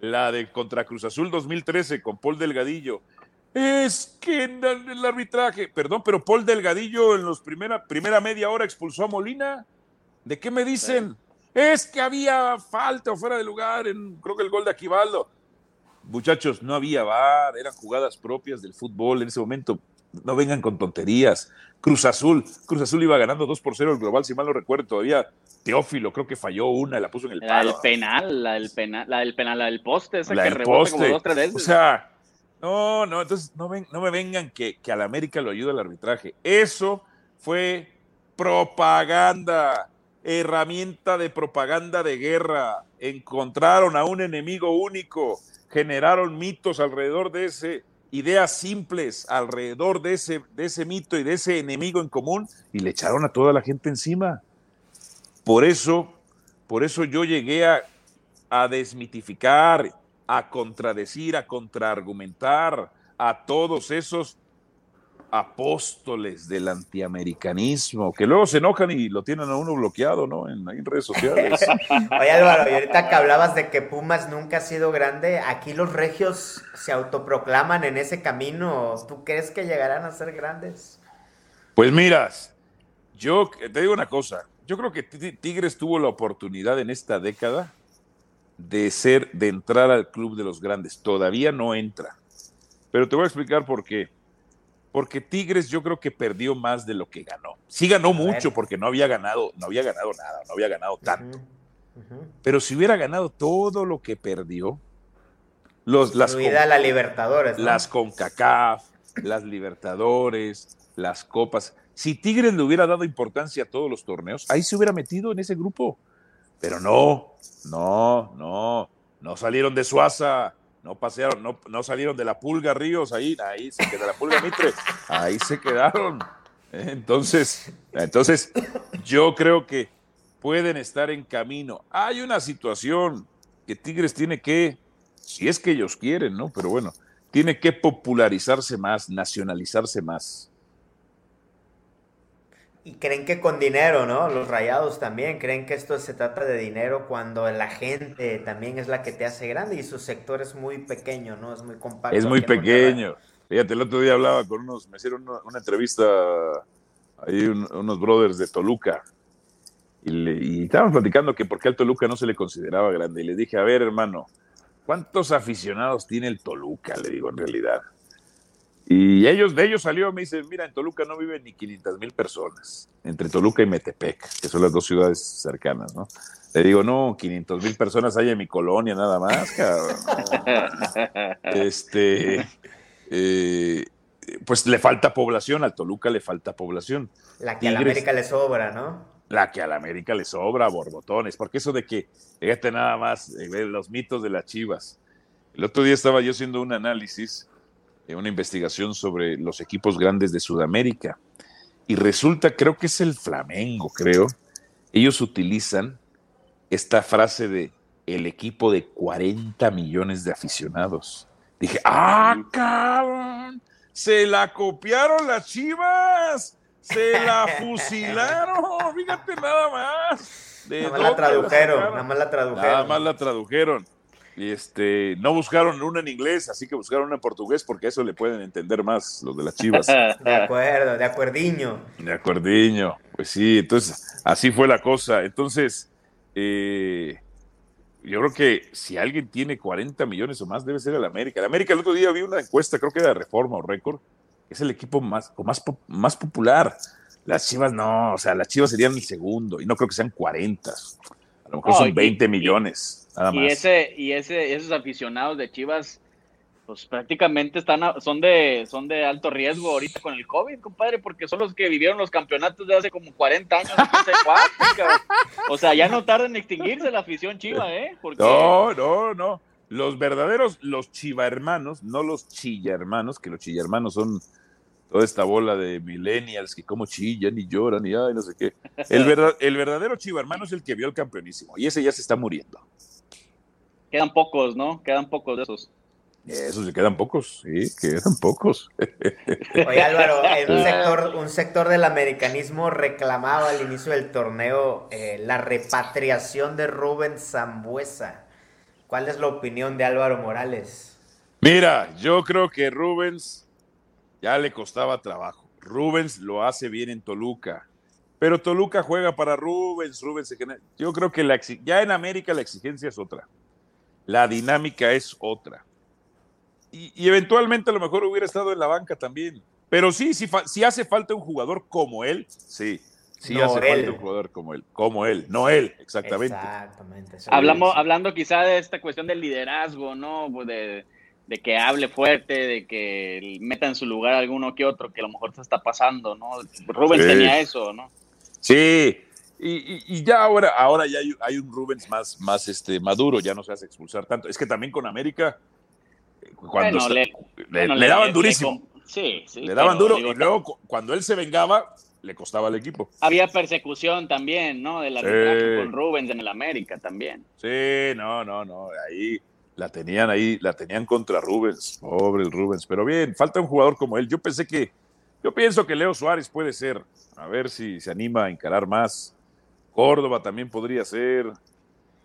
la de contra Cruz Azul 2013 con Paul Delgadillo. Es que en el arbitraje, perdón, pero Paul Delgadillo en los primera, primera media hora expulsó a Molina. ¿De qué me dicen? Es que había falta o fuera de lugar en, creo que el gol de Aquivaldo. Muchachos, no había VAR, eran jugadas propias del fútbol en ese momento no vengan con tonterías. Cruz Azul, Cruz Azul iba ganando 2 por 0 el global, si mal no recuerdo, todavía Teófilo creo que falló una, la puso en el palo. La del penal, la del penal, la del penal, la del poste, esa que rebota como dos, tres veces. O sea, no, no, entonces no, no me vengan que, que a la América lo ayuda el arbitraje. Eso fue propaganda, herramienta de propaganda de guerra. Encontraron a un enemigo único, generaron mitos alrededor de ese ideas simples alrededor de ese, de ese mito y de ese enemigo en común y le echaron a toda la gente encima. Por eso, por eso yo llegué a, a desmitificar, a contradecir, a contraargumentar a todos esos apóstoles del antiamericanismo, que luego se enojan y lo tienen a uno bloqueado, ¿no? En, redes sociales. Oye Álvaro, y ahorita que hablabas de que Pumas nunca ha sido grande, aquí los regios se autoproclaman en ese camino. ¿Tú crees que llegarán a ser grandes? Pues miras, Yo te digo una cosa, yo creo que Tigres tuvo la oportunidad en esta década de ser, de entrar al club de los grandes. Todavía no entra. Pero te voy a explicar por qué. Porque Tigres yo creo que perdió más de lo que ganó. Sí ganó mucho porque no había ganado, no había ganado nada, no había ganado tanto. Pero si hubiera ganado todo lo que perdió, los, las, la Libertadores, las CONCACAF, las Libertadores, las Copas. Si Tigres le hubiera dado importancia a todos los torneos, ahí se hubiera metido en ese grupo. Pero no, no, no, no salieron de Suaza, no pasearon, no, no salieron de la Pulga Ríos, ahí, ahí se quedó la Pulga Mitre, ahí se quedaron. Entonces, entonces, yo creo que pueden estar en camino. Hay una situación que Tigres tiene que, si es que ellos quieren, ¿no? Pero bueno, tiene que popularizarse más, nacionalizarse más. Y creen que con dinero, ¿no? Los rayados también creen que esto se trata de dinero cuando la gente también es la que te hace grande y su sector es muy pequeño, ¿no? Es muy compacto. Es muy pequeño. Fíjate, el otro día hablaba con unos, me hicieron una, entrevista ahí unos brothers de Toluca y, le, y estábamos platicando que por qué al Toluca no se le consideraba grande. Y le dije, a ver, hermano, ¿cuántos aficionados tiene el Toluca? Le digo, en realidad. Y ellos, de ellos salió, me dicen, mira, en Toluca no viven ni 500 mil personas, entre Toluca y Metepec, que son las dos ciudades cercanas, ¿no? Le digo, no, 500 mil personas hay en mi colonia nada más, cabrón. este, eh, pues le falta población, al Toluca le falta población. La que a la América le sobra, ¿no? La que a la América le sobra, borbotones, porque eso de que, fíjate nada más, eh, los mitos de las chivas. El otro día estaba yo haciendo un análisis una investigación sobre los equipos grandes de Sudamérica. Y resulta, creo que es el Flamengo, creo. Ellos utilizan esta frase de el equipo de 40 millones de aficionados. Dije, ¡ah, cabrón! Se la copiaron las chivas. Se la fusilaron. Fíjate nada más. nada más la tradujeron. Nada más la tradujeron. Nada más la tradujeron. Y este, no buscaron una en inglés, así que buscaron una en portugués porque eso le pueden entender más los de las chivas. De acuerdo, de acuerdiño. De acuerdiño, pues sí, entonces así fue la cosa. Entonces, eh, yo creo que si alguien tiene 40 millones o más, debe ser el América. El América el otro día vi una encuesta, creo que era de Reforma o Récord, es el equipo más, más, más popular. Las Chivas no, o sea, las Chivas serían el segundo y no creo que sean 40. A lo mejor son 20 millones y ese, y ese, esos aficionados de Chivas, pues prácticamente están son de, son de alto riesgo ahorita con el COVID, compadre, porque son los que vivieron los campeonatos de hace como 40 años, O sea, ya no tarda en extinguirse la afición chiva, ¿eh? No, no, no. Los verdaderos, los chiva hermanos, no los chilla hermanos, que los chilla hermanos son toda esta bola de millennials que como chillan y lloran y ay, no sé qué. El, verdad, el verdadero chiva hermano es el que vio el campeonísimo y ese ya se está muriendo. Quedan pocos, ¿no? Quedan pocos de esos. Eso sí, quedan pocos, sí, quedan pocos. Oye Álvaro, un sector, un sector del americanismo reclamaba al inicio del torneo eh, la repatriación de Rubens Zambuesa. ¿Cuál es la opinión de Álvaro Morales? Mira, yo creo que Rubens ya le costaba trabajo. Rubens lo hace bien en Toluca, pero Toluca juega para Rubens, Rubens Yo creo que la, ya en América la exigencia es otra la dinámica es otra. Y, eventualmente a lo mejor hubiera estado en la banca también. Pero sí, sí, hace falta un jugador como él, sí. Sí hace falta un jugador como él, como él, no él, exactamente. Exactamente. Hablamos, hablando quizá de esta cuestión del liderazgo, ¿no? Pues de, que hable fuerte, de que meta en su lugar alguno que otro, que a lo mejor se está pasando, ¿no? Rubén tenía eso, ¿no? Sí, y, ya ahora, ahora ya hay, un Rubens más, más este, maduro, ya no se hace expulsar tanto. Es que también con América, cuando le, daban durísimo. sí, sí. Le daban duro y luego cuando él se vengaba, le costaba al equipo. Había persecución también, ¿no? De la con Rubens en el América también. Sí, no, no, no. Ahí la tenían ahí, la tenían contra Rubens, pobre el Rubens. Pero bien, falta un jugador como él. Yo pensé que, yo pienso que Leo Suárez puede ser. A ver si se anima a encarar más Córdoba también podría ser.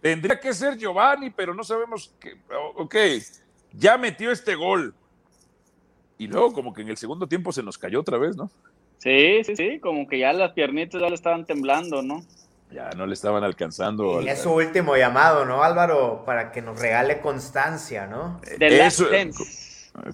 Tendría que ser Giovanni, pero no sabemos que. Ok, ya metió este gol. Y luego, como que en el segundo tiempo se nos cayó otra vez, ¿no? Sí, sí, sí, como que ya las piernitas ya le estaban temblando, ¿no? Ya no le estaban alcanzando. Y es su último llamado, ¿no, Álvaro? Para que nos regale constancia, ¿no? De Eso-.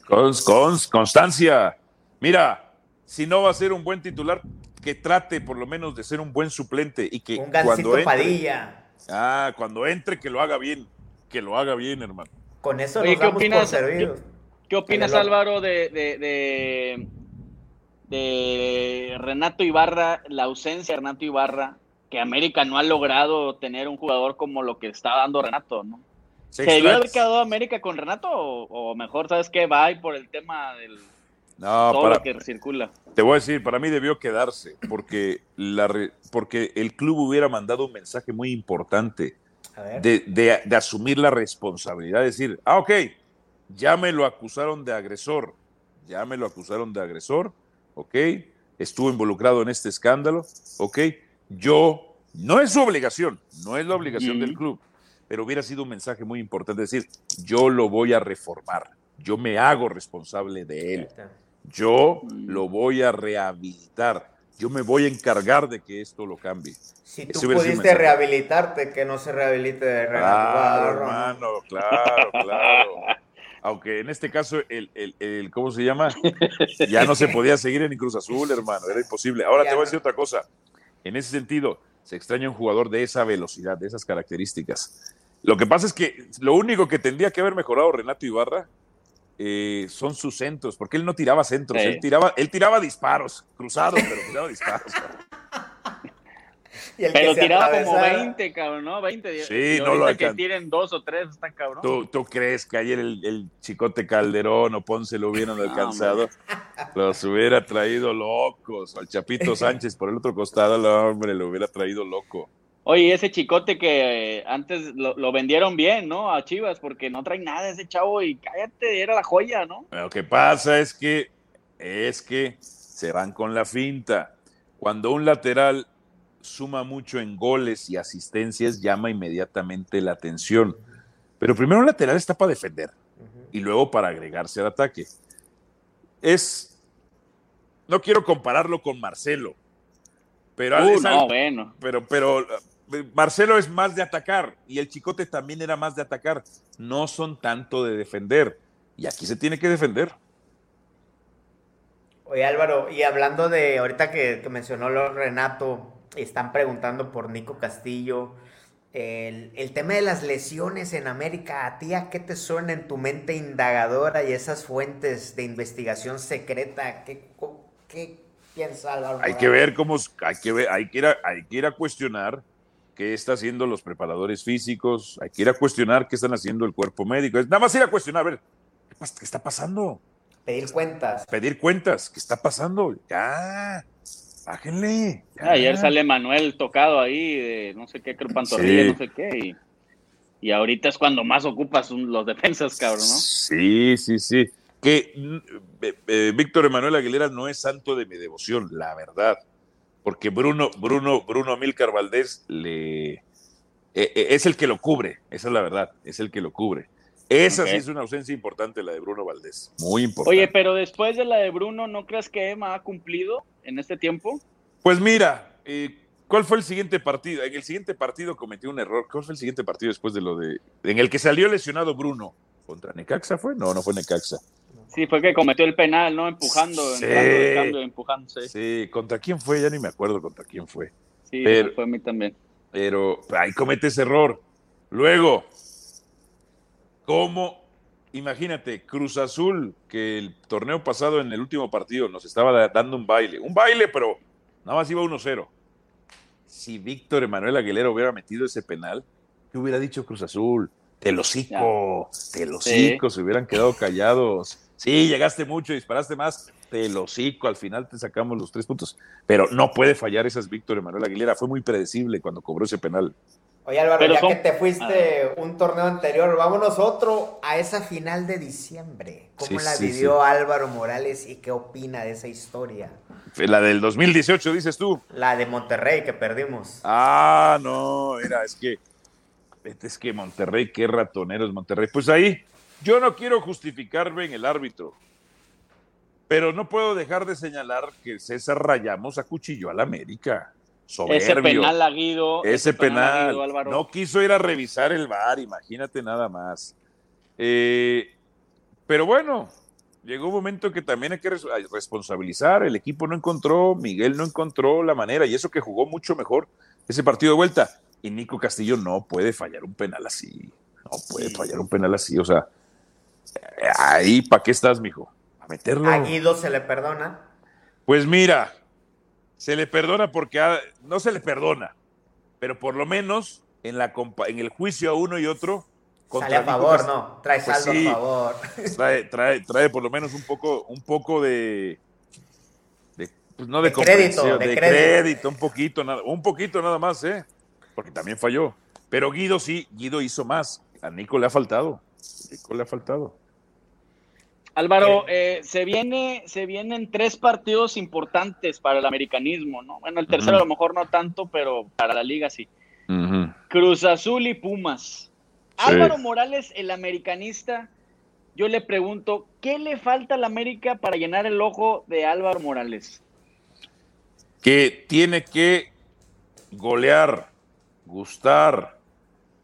Cons- cons- constancia. Mira, si no va a ser un buen titular, que trate por lo menos de ser un buen suplente y que Un cuando gancito entre, Padilla. ah, cuando entre que lo haga bien, que lo haga bien, hermano. Con eso Oye, nos ¿qué damos por opinas? servidos. ¿Qué opinas. Álvaro, de, de, de, de Renato Ibarra, la ausencia de Renato Ibarra, que América no ha logrado tener un jugador como lo que está dando Renato, ¿no? ¿Se debió haber quedado América con Renato o, o mejor, sabes qué, va y por el tema del No, todo para- lo que circula? te voy a decir, para mí debió quedarse, porque, la re- porque el club hubiera mandado un mensaje muy importante de, de- de asumir la responsabilidad, decir, ah, ok, ya me lo acusaron de agresor, ya me lo acusaron de agresor, ok, estuvo involucrado en este escándalo, ok, yo, no es su obligación, no es la obligación del club, pero hubiera sido un mensaje muy importante, decir, yo lo voy a reformar, yo me hago responsable de él, yo Mm. lo voy a rehabilitar, yo me voy a encargar de que esto lo cambie. Si tú pudiste rehabilitarte, que no se rehabilite de Renato Claro, hermano, claro, claro. Aunque en este caso, el, el, el- ¿cómo se llama? Ya no se podía seguir en Cruz Azul, hermano, era imposible. Ahora Ya te voy a decir otra cosa. En ese sentido, se extraña un jugador de esa velocidad, de esas características. Lo que pasa es que lo único que tendría que haber mejorado Renato Ibarra eh, son sus centros, porque él no tiraba centros, Sí. él tiraba, él tiraba disparos, cruzados, pero tiraba disparos. Y el que Pero se tiraba como atravesara- 20, cabrón, ¿no? 20. Sí, y no lo que tiren dos o tres, está cabrón. ¿Tú, tú crees que ayer el, el Chicote Calderón o Ponce lo hubieran alcanzado? Los hubiera traído locos. Al Chapito Sánchez por el otro costado, el hombre, lo hubiera traído loco. Oye, ese chicote que eh, antes lo, lo vendieron bien, ¿no? A Chivas, porque no trae nada ese chavo y cállate, era la joya, ¿no? Lo que pasa es que, es que se van con la finta. Cuando un lateral suma mucho en goles y asistencias, llama inmediatamente la atención. Pero primero un lateral está para defender. Y luego para agregarse al ataque. Es, no quiero compararlo con Marcelo, pero, Uh, no, bueno. pero, pero eh, Marcelo es más de atacar y el Chicote también era más de atacar. No son tanto de defender y aquí se tiene que defender. Oye Álvaro, y hablando de ahorita que, que mencionó lo Renato, están preguntando por Nico Castillo. El, el tema de las lesiones en América, ¿a ti a qué te suena en tu mente indagadora y esas fuentes de investigación secreta? ¿Qué, qué piensa Álvaro? Hay que ver cómo, hay que ver, hay que ir a, hay que ir a cuestionar qué está haciendo los preparadores físicos, hay que ir a cuestionar qué están haciendo el cuerpo médico. Es nada más ir a cuestionar, a ver, ¿qué, pas- qué está pasando? Pedir cuentas. pedir cuentas. ¿Qué está pasando? Ya, bájenle. ya. Ayer sale Manuel tocado ahí, de no sé qué, creo pantorrilla, Sí. no sé qué, y, y ahorita es cuando más ocupas los defensas, cabrón, ¿no? Sí, sí, sí. Que eh, eh, Víctor Emanuel Aguilera no es santo de mi devoción, la verdad. Porque Bruno, Bruno, Bruno Amílcar Valdés le, eh, es el que lo cubre, esa es la verdad, es el que lo cubre. Esa sí es una ausencia importante, la de Bruno Valdés. Muy importante. Oye, pero después de la de Bruno, ¿no crees que Emma ha cumplido en este tiempo? Pues mira, eh, ¿cuál fue el siguiente partido? En el siguiente partido cometió un error. ¿Cuál fue el siguiente partido después de lo de. En el que salió lesionado Bruno? ¿Contra Necaxa fue? No, no fue Necaxa. Sí, fue que cometió el penal, ¿no? Empujando, Sí. entrando cambio, empujándose. Sí, Sí, ¿contra quién fue? Ya ni me acuerdo contra quién fue. sí Pero- fue a mí también. Pero ahí comete ese error. Luego, ¿cómo? Imagínate, Cruz Azul, que el torneo pasado en el último partido nos estaba da- dando un baile. Un baile, pero nada más iba 1-0. Si Víctor Emanuel Aguilera hubiera metido ese penal, ¿qué hubiera dicho Cruz Azul? Te lo cico, te lo Sí. cico, se hubieran quedado callados. Sí, llegaste mucho, disparaste más, te lo cico, al final te sacamos los tres puntos. Pero no puede fallar esas Víctor Emanuel Aguilera, fue muy predecible cuando cobró ese penal. Oye Álvaro, Pero ya son- que te fuiste un torneo anterior, vámonos otro a esa final de diciembre. ¿Cómo Sí, la sí, vivió Álvaro Morales y qué opina de esa historia? La del 2018, dices tú. La de Monterrey que perdimos. Ah, no, era, es que, es que Monterrey, qué ratonero es Monterrey. Pues ahí, yo no quiero justificarme en el árbitro, Pero no puedo dejar de señalar que César Rayamos acuchilló al América. Soberbio. Ese penal a Guido. Ese penal. Guido, no quiso ir a revisar el bar, imagínate nada más. Eh, pero bueno, llegó un momento que también hay que responsabilizar. El equipo no encontró, Miguel no encontró la manera, y eso que jugó mucho mejor ese partido de vuelta. Y Nico Castillo no puede fallar un penal así. No puede Sí. fallar un penal así. O sea, ahí, ¿para qué estás, mijo? ¿A meterlo? A Guido se le perdona. Pues mira, se le perdona porque ha- no se le perdona, pero por lo menos en, la, compa- en el juicio a uno y otro. Sale a favor, ¿no? Trae Pues saldo sí. a favor. Trae, trae, trae por lo menos un poco, un poco de, de, pues no de, De crédito, de de crédito. crédito, un poquito, nada, un poquito nada más, ¿eh? Porque también falló. Pero Guido sí, Guido hizo más. A Nico le ha faltado. A Nico le ha faltado. Álvaro, eh, se viene, se vienen tres partidos importantes para el americanismo, ¿no? Bueno, el tercero a lo mejor no tanto, pero para la liga sí. Cruz Azul y Pumas. Sí. Álvaro Morales, el americanista, yo le pregunto, ¿qué le falta al América para llenar el ojo de Álvaro Morales? que tiene que golear, gustar,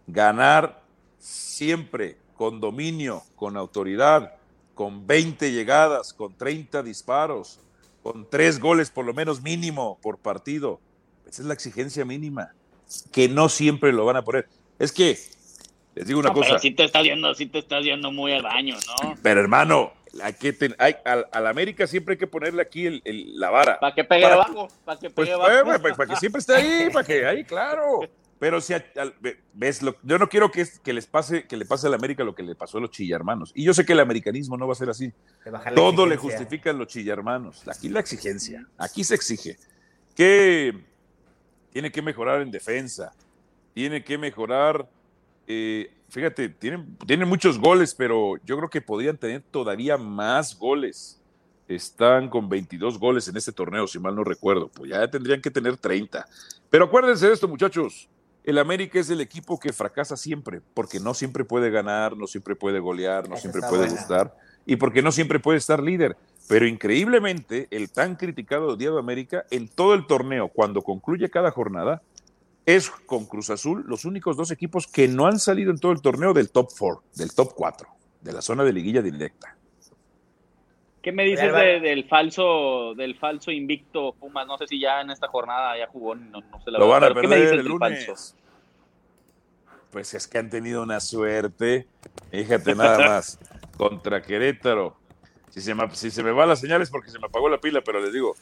ganar siempre con dominio, con autoridad, con 20 llegadas, con 30 disparos, con tres goles por lo menos mínimo por partido. Esa es la exigencia mínima, que no siempre lo van a poner. Es que, les digo una No, cosa, pero sí te estás yendo, sí te estás yendo muy al baño, ¿no? pero hermano, hay que ten- hay, al, al América siempre hay que ponerle aquí el- el- la vara. Para que pegue Para- abajo, para que Pues pegue para, abajo. para- para que siempre esté ahí, para que ahí, claro. Pero si a- ves lo, yo no quiero que, es- que les pase, que le pase a la América lo que le pasó a los chillarmanos. Y yo sé que el americanismo no va a ser así. Todo le justifican los chillarmanos. Aquí la exigencia, aquí se exige que tiene que mejorar en defensa, tiene que mejorar. eh, fíjate, tienen, tienen muchos goles, pero yo creo que podrían tener todavía más goles. Están con 22 goles en este torneo, si mal no recuerdo. Pues ya tendrían que tener 30. Pero acuérdense de esto, muchachos. El América es el equipo que fracasa siempre, porque no siempre puede ganar, no siempre puede golear, no siempre puede buena. gustar, y porque no siempre puede estar líder. Pero increíblemente, el tan criticado Diego América, en todo el torneo, cuando concluye cada jornada, es con Cruz Azul los únicos dos equipos que no han salido en todo el torneo del top 4, del top 4, de la zona de liguilla directa. ¿Qué me dices de- del falso, del falso invicto Pumas? No sé si ya en esta jornada ya jugó, no, no sé la Lo verdad, van a pero ¿qué me perder dices el del lunes. falso? Pues es que han tenido una suerte. Fíjate nada más. Contra Querétaro. Si se, me, si se me va la señal es porque se me apagó la pila, pero les digo.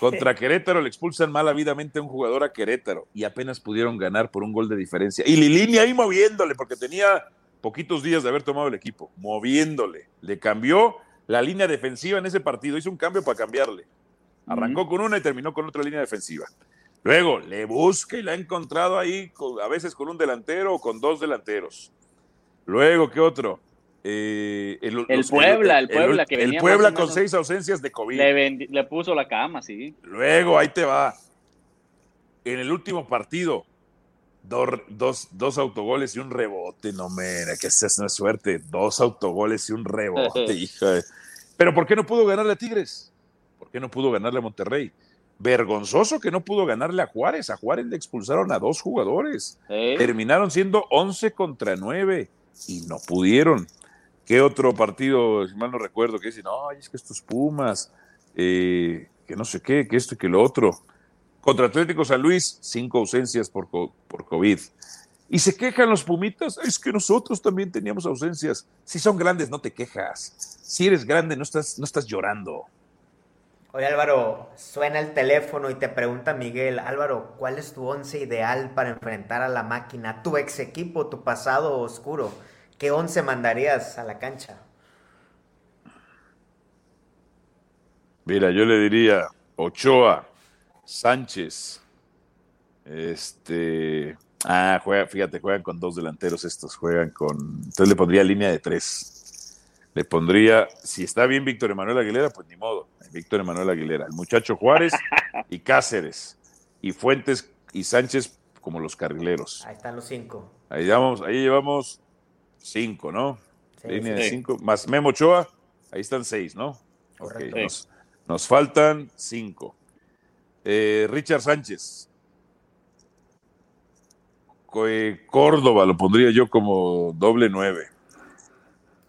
Contra Querétaro le expulsan malavidamente a un jugador a Querétaro y apenas pudieron ganar por un gol de diferencia. Y Lilini ahí moviéndole, porque tenía poquitos días de haber tomado el equipo, moviéndole. Le cambió la línea defensiva en ese partido, hizo un cambio para cambiarle. Arrancó con una y terminó con otra línea defensiva. Luego le busca y la ha encontrado ahí, a veces con un delantero o con dos delanteros. Luego, ¿qué otro? Eh, El Puebla, el Puebla, que el venía Puebla más o con seis ausencias de COVID. Le puso la cama, sí. Luego, ahí te va. En el último partido, dor- dos, dos autogoles y un rebote. No, mira, que esa no es suerte. Dos autogoles y un rebote, hija. de- Pero ¿por qué no pudo ganarle a Tigres? ¿Por qué no pudo ganarle a Monterrey? Vergonzoso que no pudo ganarle a Juárez. A Juárez le expulsaron a dos jugadores. ¿eh? Terminaron siendo 11 contra 9 y no pudieron. ¿Qué otro partido, si mal no recuerdo, que dicen, no, es que estos Pumas, eh, que no sé qué, que esto y que lo otro. Contra Atlético San Luis, cinco ausencias por, por COVID. Y se quejan los Pumitas, es que nosotros también teníamos ausencias. Si son grandes, no te quejas. Si eres grande, no estás, no estás llorando. Oye Álvaro, suena el teléfono y te pregunta Miguel, Álvaro, ¿cuál es tu once ideal para enfrentar a la máquina, tu ex equipo, tu pasado oscuro? ¿Qué once mandarías a la cancha? Mira, yo le diría Ochoa, Sánchez, este, ah, juega, fíjate, juegan con dos delanteros estos, juegan con, entonces le pondría línea de tres. Le pondría, si está bien Víctor Emanuel Aguilera, pues ni modo, Víctor Emanuel Aguilera, el muchacho Juárez y Cáceres, y Fuentes y Sánchez como los carrileros. Ahí están los cinco. Ahí llevamos, ahí llevamos cinco, ¿no? Sí, línea sí. de cinco, más Memo Ochoa, ahí están seis, ¿no? Correcto. nos, nos faltan cinco. Eh, Richard Sánchez. Eh, Córdoba lo pondría yo como doble nueve.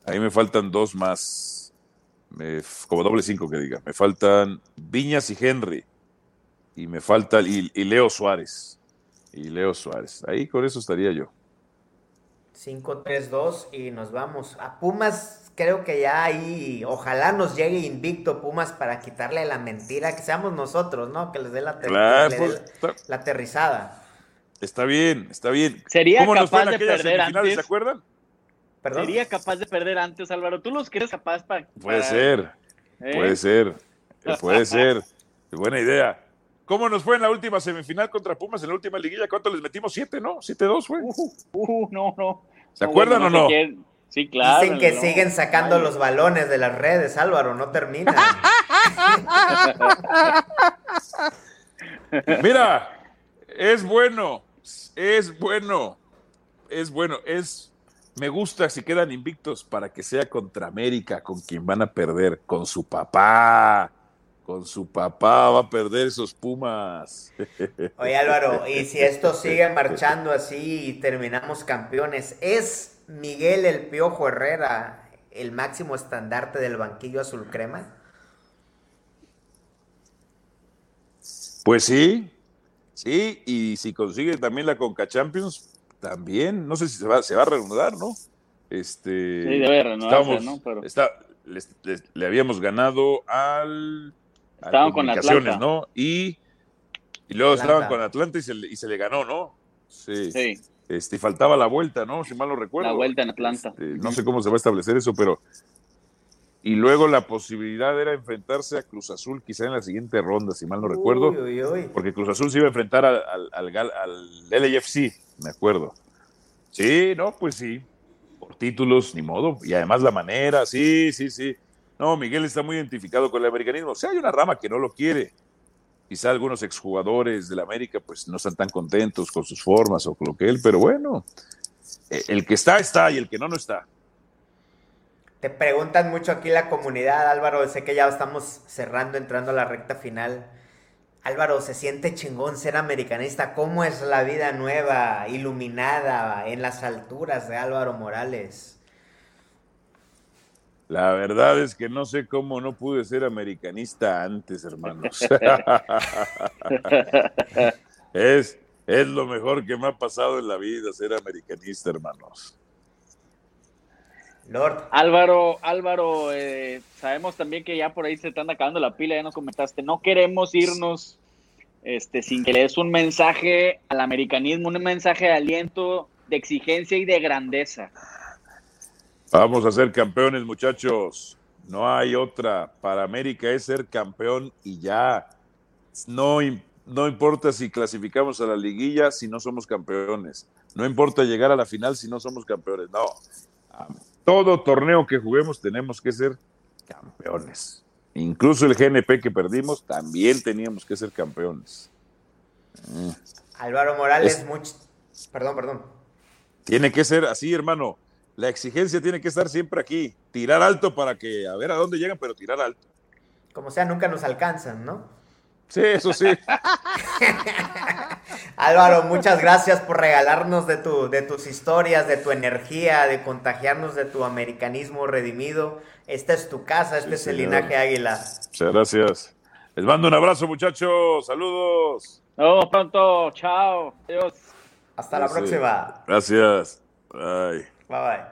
Ahí me faltan dos más. Como doble cinco que diga. Me faltan Viñas y Henry. Y me falta y Leo Suárez. Y Leo Suárez. Ahí con eso estaría yo. 5-3-2 y nos vamos. A Pumas, creo que ya ahí, ojalá nos llegue invicto Pumas para quitarle la mentira, que seamos nosotros, ¿no? Que les dé la, Claro, pues, la aterrizada. está bien, está bien. Sería ¿Cómo nos capaz en de perder antes. ¿Se acuerdan? ¿Perdón? Sería capaz de perder antes, Álvaro. ¿Tú los crees capaz para.? Puede ser. ¿eh? Puede ser, puede ser. Buena idea. ¿Cómo nos fue en la última semifinal contra Pumas en la última liguilla? ¿Cuánto les metimos? ¿Siete, no? ¿Siete-dos fue? Uh, uh, no, no. ¿Se No, acuerdan bueno, o no? sé Sí, claro. Dicen que no. siguen sacando Ay, los balones de las redes, Álvaro, no termina. Mira, es bueno, es bueno, es bueno, es... Me gusta si quedan invictos para que sea contra América, con quien van a perder, con su papá. Con su papá va a perder esos Pumas. Oye Álvaro, y si esto sigue marchando así y terminamos campeones, ¿es Miguel el Piojo Herrera el máximo estandarte del banquillo azul crema? Pues sí, sí, y si consigue también la Conca Champions, también, no sé si se va, se va a reanudar, ¿no? Este, Sí, debe renovarse, ¿no? Pero- está- les- le habíamos ganado al Estaban con Atlanta. ¿no? Y, y luego Atlanta. estaban con Atlanta y se, le, y se le ganó, ¿no? Sí. Sí, Este, y faltaba la vuelta, ¿no? Si mal no recuerdo. la vuelta en Atlanta. Este, no sé cómo se va a establecer eso, pero. Y luego la posibilidad era enfrentarse a Cruz Azul, quizá en la siguiente ronda, si mal no recuerdo. Uy, uy, uy. Porque Cruz Azul se iba a enfrentar al, al, al, al LAFC, me acuerdo. Sí, no, pues sí. Por títulos, ni modo. Y además la manera, sí, sí, sí. No, Miguel está muy identificado con el americanismo. O sea, hay una rama que no lo quiere. Quizá algunos exjugadores del América pues no están tan contentos con sus formas o con lo que él, pero bueno, eh, el que está, está y el que no, no está. Te preguntan mucho aquí la comunidad, Álvaro. Sé que ya estamos cerrando, entrando a la recta final. Álvaro, se siente chingón ser americanista. ¿Cómo es la vida nueva, iluminada en las alturas de Álvaro Morales? La verdad es que no sé cómo no pude ser americanista antes, hermanos. es, es lo mejor que me ha pasado en la vida ser americanista, hermanos. Lord, Álvaro, Álvaro, eh, sabemos también que ya por ahí se están acabando la pila, ya nos comentaste, no queremos irnos este, sin que le des un mensaje al americanismo, un mensaje de aliento, de exigencia y de grandeza. Vamos a ser campeones, muchachos. No hay otra. Para América es ser campeón y ya. No, no importa si clasificamos a la liguilla si no somos campeones. No importa llegar a la final si no somos campeones. No. Todo torneo que juguemos tenemos que ser campeones. Incluso el GNP que perdimos también teníamos que ser campeones. Álvaro Morales, Es- much- Perdón, perdón. Tiene que ser así, hermano. La exigencia tiene que estar siempre aquí. Tirar alto para que a ver a dónde llegan, pero tirar alto. Como sea, nunca nos alcanzan, ¿no? Sí, eso sí. Álvaro, muchas gracias por regalarnos de, tu, de tus historias, de tu energía, de contagiarnos de tu americanismo redimido. Esta es tu casa, este Sí, es el señor. linaje águila. Muchas gracias. Les mando un abrazo, muchachos. Saludos. Nos vemos pronto, chao, adiós. Hasta la próxima. Gracias. Bye. Bye bye.